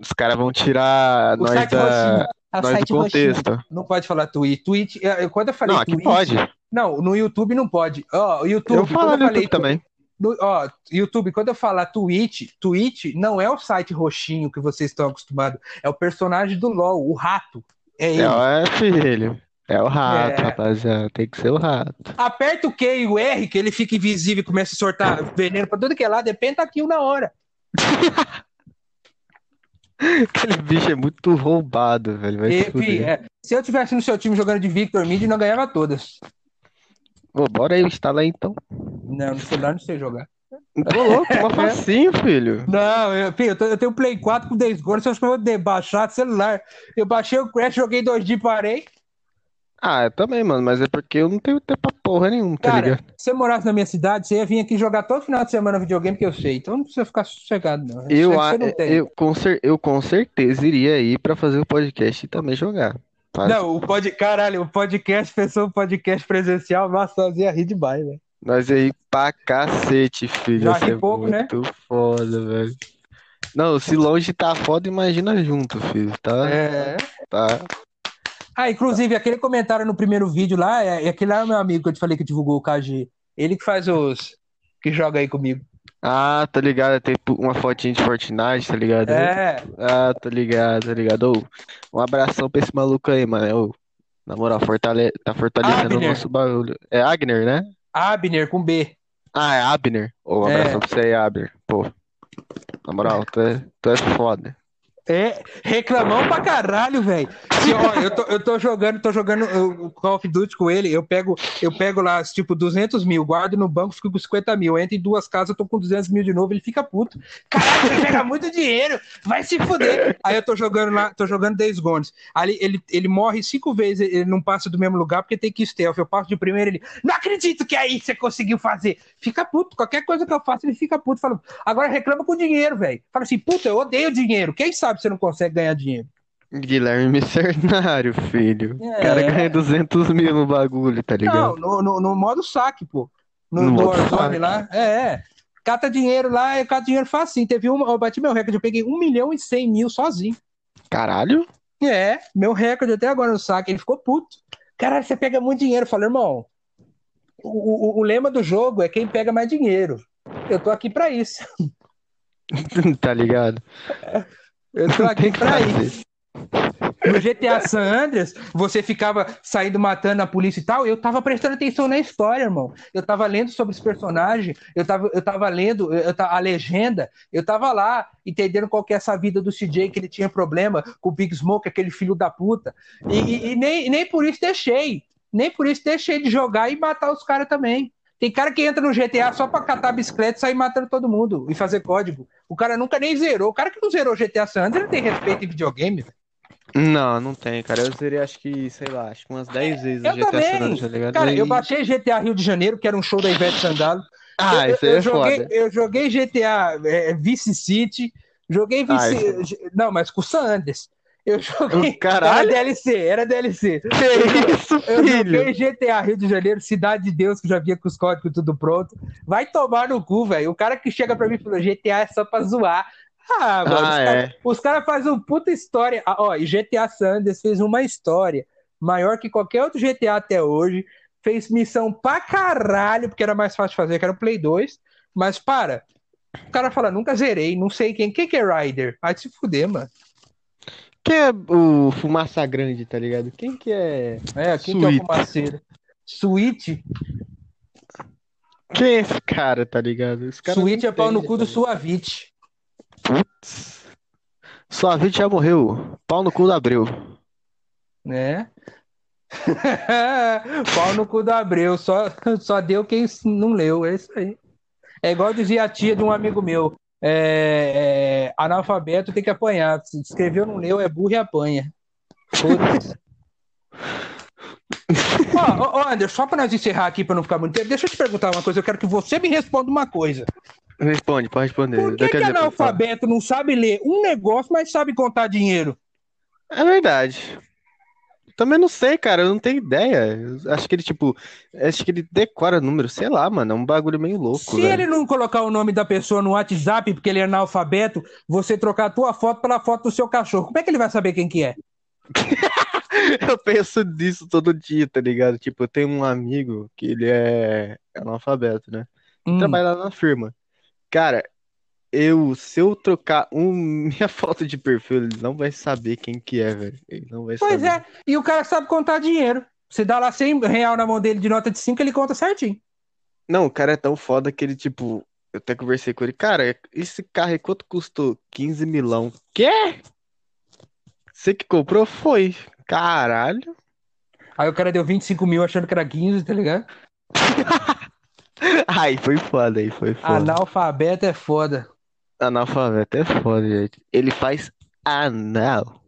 Os caras vão tirar o nós da, nós do contexto. Não pode falar tweet. Tweet, eu- quando eu falei Não, aqui tweet, pode. não, no YouTube não pode. Ó, o YouTube, Eu quando no falei YouTube também. No, ó, YouTube, quando eu falar Twitch, Twitch não é o site roxinho que vocês estão acostumados, é o personagem do LoL, o rato. É ele. É, é, filho. É o rato, É. rapaziada. Tem que ser o rato. Aperta o Q e o R, que ele fica invisível e começa a soltar veneno pra tudo que é lado, é pentakill na hora. Aquele bicho é muito roubado, velho. Vai E, se é, se eu tivesse no seu time jogando de Victor Mid, não ganhava todas. Ô, bora aí instalar então. Não, no celular não sei jogar. Tô louco, uma facinho, filho. Não, eu, fi, eu, tô- eu tenho Play 4 com 10 gols, acha que eu vou de- baixar celular? Eu baixei o Crash, joguei dois dias e parei. Ah, eu também, mano, mas é porque eu não tenho tempo pra porra nenhuma, tá Cara, ligado? se você morasse na minha cidade, você ia vir aqui jogar todo final de semana videogame que eu sei. Então não precisa ficar sossegado, não. Eu, a- você não tem. eu, com cer- eu com certeza iria ir pra fazer o podcast e também jogar. Fácil. Não, o pod... caralho, o podcast, pensou o podcast presencial, nossa, nós ia rir demais, velho. Nós aí pra cacete, filho. Ri é pouco, né? muito foda, velho. Não, se longe tá foda, imagina junto, filho. Tá, É. tá. Ah, inclusive, aquele comentário no primeiro vídeo lá, é, é aquele lá é o meu amigo que eu te falei que divulgou o KG. Ele que faz os. que joga aí comigo. Ah, tá ligado? Tem uma fotinha de Fortnite, tá ligado? É, Ah, tô ligado, tá ligado? Ô, um abração pra esse maluco aí, mano. Ô, na moral, fortale... tá fortalecendo o Abner. nosso bagulho. É Agner, né? Abner com B. Ah, é Abner. Ô, um É. abração pra você aí, Abner. Pô, na moral, tu é, tu é foda. É, reclamão pra caralho, velho. Eu tô, eu tô jogando, tô jogando uh, Call of Duty com ele, eu pego, eu pego lá, tipo, 200 mil, guardo no banco, fico com 50 mil, entro em duas casas, eu tô com 200 mil de novo, ele fica puto. Caralho, você pega muito dinheiro, vai se fuder. Aí eu tô jogando lá, tô jogando Days Gone. Aí ele, ele morre cinco vezes, ele não passa do mesmo lugar porque tem que stealth. Eu passo de primeiro, ele, não acredito que aí você conseguiu fazer. Fica puto, qualquer coisa que eu faço, ele fica puto. Fala, agora reclama com dinheiro, velho. Fala assim, puta, eu odeio dinheiro. Quem sabe você não consegue ganhar dinheiro? Guilherme Mercenário, filho. O É. cara ganha 200 mil no bagulho, tá Não, ligado? no, no, no modo saque, pô. No, No modo saque. lá. É, é. Cata dinheiro lá, eu cato dinheiro facinho. Teve uma, eu bati meu recorde, eu peguei 1 milhão e 100 mil sozinho. Caralho? É, meu recorde até agora no saque. Ele ficou puto. Caralho, você pega muito dinheiro. Eu falei, irmão, o, o, o lema do jogo é quem pega mais dinheiro. Eu tô aqui pra isso. Tá ligado? Eu tô aqui Tem que pra isso. No GTA San Andreas, você ficava saindo matando a polícia e tal. Eu tava prestando atenção na história, irmão. Eu tava lendo sobre os personagens, eu tava, eu tava lendo eu a legenda, eu tava lá entendendo qual que é essa vida do CJ, que ele tinha problema com o Big Smoke, aquele filho da puta. E, e- e nem, nem por isso deixei. Nem por isso deixei de jogar e matar os caras também. Tem cara que entra no GTA só pra catar bicicleta e sair matando todo mundo e fazer código. O cara nunca nem zerou. O cara que não zerou GTA San Andreas não tem respeito em videogame. velho. Não, não tem, cara. Eu zerei acho que, sei lá, acho que umas 10 vezes Eu o GTA San também. Andreas, tá ligado? Cara, eu E- baixei GTA Rio de Janeiro, que era um show da Ivete Sangalo. Ah, eu, isso aí eu é joguei, foda. eu joguei GTA é, Vice City, joguei Ah, Vice. Não, mas com o San Andreas. Eu joguei. Caralho. Era DLC, era DLC. Que isso, Eu filho? joguei GTA Rio de Janeiro, Cidade de Deus, que eu já via com os códigos tudo pronto. Vai tomar no cu, velho. O cara que chega pra mim e falou: GTA é só pra zoar. Ah, mano, Ah, os é. caras cara fazem uma puta história. Ah, ó, e GTA Sanders fez uma história maior que qualquer outro GTA até hoje. Fez missão pra caralho, porque era mais fácil de fazer, que era o Play 2. Mas para. O cara fala, nunca zerei, não sei quem. Quem que é Ryder? Vai se fuder, mano. Quem é o Fumaça Grande, tá ligado? Quem que é. É, quem que é o fumaceiro? Switch? Quem é esse cara, tá ligado? Esse cara não é pau no cu do tá? Suavite. Putz. Sua vida já morreu. Pau no cu do Abreu. né? Pau no cu do Abreu, só, só deu quem não leu, é isso aí. É igual dizia a tia de um amigo meu: é, é, analfabeto tem que apanhar. Se escreveu, não leu, é burro e apanha. Foda-se. Ó, ó, ó, Anderson, só pra nós encerrar aqui pra não ficar muito tempo, deixa eu te perguntar uma coisa. Eu quero que você me responda uma coisa. Responde, pode responder. Por que, que analfabeto não sabe ler um negócio, mas sabe contar dinheiro? É verdade. Também não sei, cara, eu não tenho ideia. Acho que ele, tipo, acho que ele decora número, sei lá, mano, é um bagulho meio louco, Se velho. ele não colocar o nome da pessoa no WhatsApp porque ele é analfabeto, você trocar a tua foto pela foto do seu cachorro, como é que ele vai saber quem que é? Eu penso nisso todo dia, tá ligado? Tipo, eu tenho um amigo que ele é analfabeto, né? Hum. Trabalha lá na firma. Cara, eu, se eu trocar um, minha foto de perfil, ele não vai saber quem que é, velho. Ele não vai Pois saber. é, e o cara sabe contar dinheiro. Você dá lá 100 real na mão dele de nota de 5, ele conta certinho. Não, o cara é tão foda que ele, tipo, eu até conversei com ele, cara, esse carro aí quanto custou? 15 milão. Quê? Você que comprou? Foi. Caralho. Aí o cara deu 25 mil achando que era 15, tá ligado? Aí foi foda, aí foi foda. Analfabeto é foda. Analfabeto é foda, gente. Ele faz anal.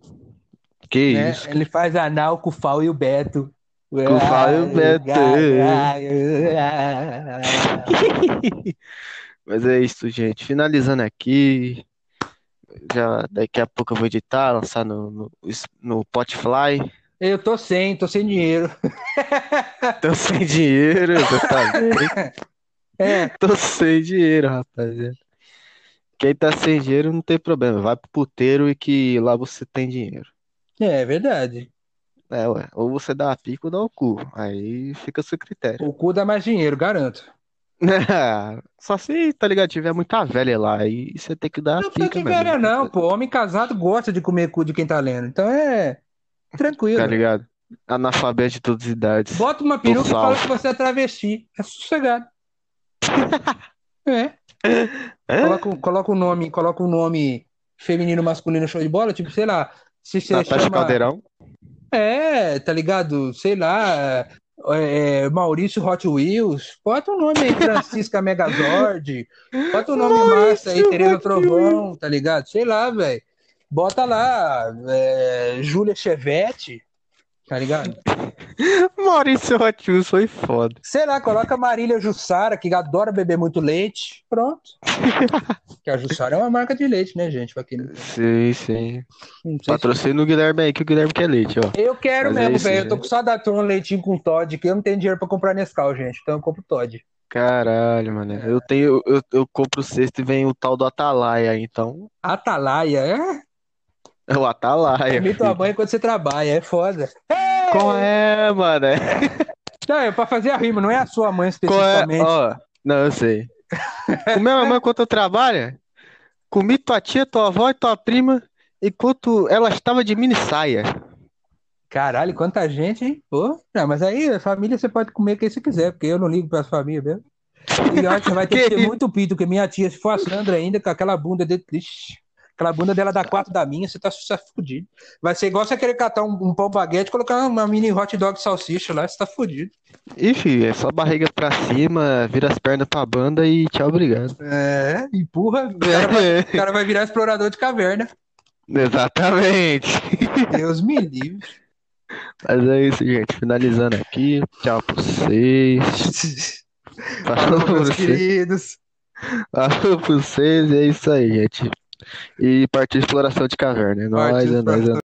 Que né? isso? Ele faz anal com o Fal e o Beto. Com o Fal e o Beto. Mas é isso, gente. Finalizando aqui. Já daqui a pouco eu vou editar, lançar no, no, no Spotify. Eu tô sem, tô sem dinheiro. Tô sem dinheiro, vendo? É, Tô sem dinheiro, rapaziada. Quem tá sem dinheiro não tem problema. Vai pro puteiro e que lá você tem dinheiro. é verdade. É, ué. Ou você dá a pica ou dá o cu. Aí fica a seu critério. O cu dá mais dinheiro, garanto. Só se, tá ligado, tiver muita velha lá. Aí você tem que dar a Não precisa pica de mesmo. velha, não, pô. Homem casado gosta de comer cu de quem tá lendo. Então é tranquilo. Tá ligado? Analfabeto de todas as idades. Bota uma peruca e fala salvo. que você é travesti. É sossegado. É. É? Coloca, coloca um nome, coloca um nome feminino, masculino, show de bola, tipo, sei lá. Se você Natasha chama. Caldeirão. É, tá ligado? Sei lá. é, Maurício Hot Wheels. Bota um nome aí, Francisca Megazord. Bota um nome massa aí, Maurício Tereza Trovão, tá ligado? Sei lá, velho. Bota lá, é, Júlia Chevette, tá ligado? Maurício Wheels foi foda. Sei lá, coloca Marília Jussara, que adora beber muito leite. Pronto. que a Jussara é uma marca de leite, né, gente? Não, Sim, sim. sei se- Patrocina o Guilherme aí, que o Guilherme quer leite, ó. Eu quero Mas é mesmo, isso, velho. Eu tô com saudade de tomar um leitinho com Todd, que eu não tenho dinheiro pra comprar Nescau, gente. Então eu compro Todd. Caralho, mano. Eu tenho, eu, eu compro o cesto e vem o tal do Atalaia, então. Atalaia, é? É o Atalaia. Tua filho. mãe quando você trabalha, é foda. Qual é, mano? Não, é pra fazer a rima, não é a sua mãe Qual é? especificamente. Ó, não, eu sei. Comer a mamãe enquanto eu trabalho? Comi tua tia, tua avó e tua prima enquanto ela estava de mini saia. Caralho, quanta gente, hein? Pô, não, mas aí a família você pode comer quem você quiser, porque eu não ligo pra família mesmo. E eu acho que vai ter que ter muito pinto, porque minha tia, se for a Sandra ainda, com aquela bunda dele, ixi, aquela bunda dela dá quatro da minha, você tá, tá fudido. Vai ser igual você querer catar um, um pão baguete e colocar uma mini hot dog salsicha lá, você tá fudido. Ixi, é só barriga pra cima, vira as pernas pra banda e tchau, obrigado. É, empurra, o cara vai, o cara vai virar explorador de caverna. Exatamente. Deus me livre. Mas é isso, gente. Finalizando aqui. Tchau pra vocês. Falou, Falou meus vocês. queridos. Falou pra vocês. É isso aí, gente. E partiu exploração de caverna. É nóis, é nóis, é exploração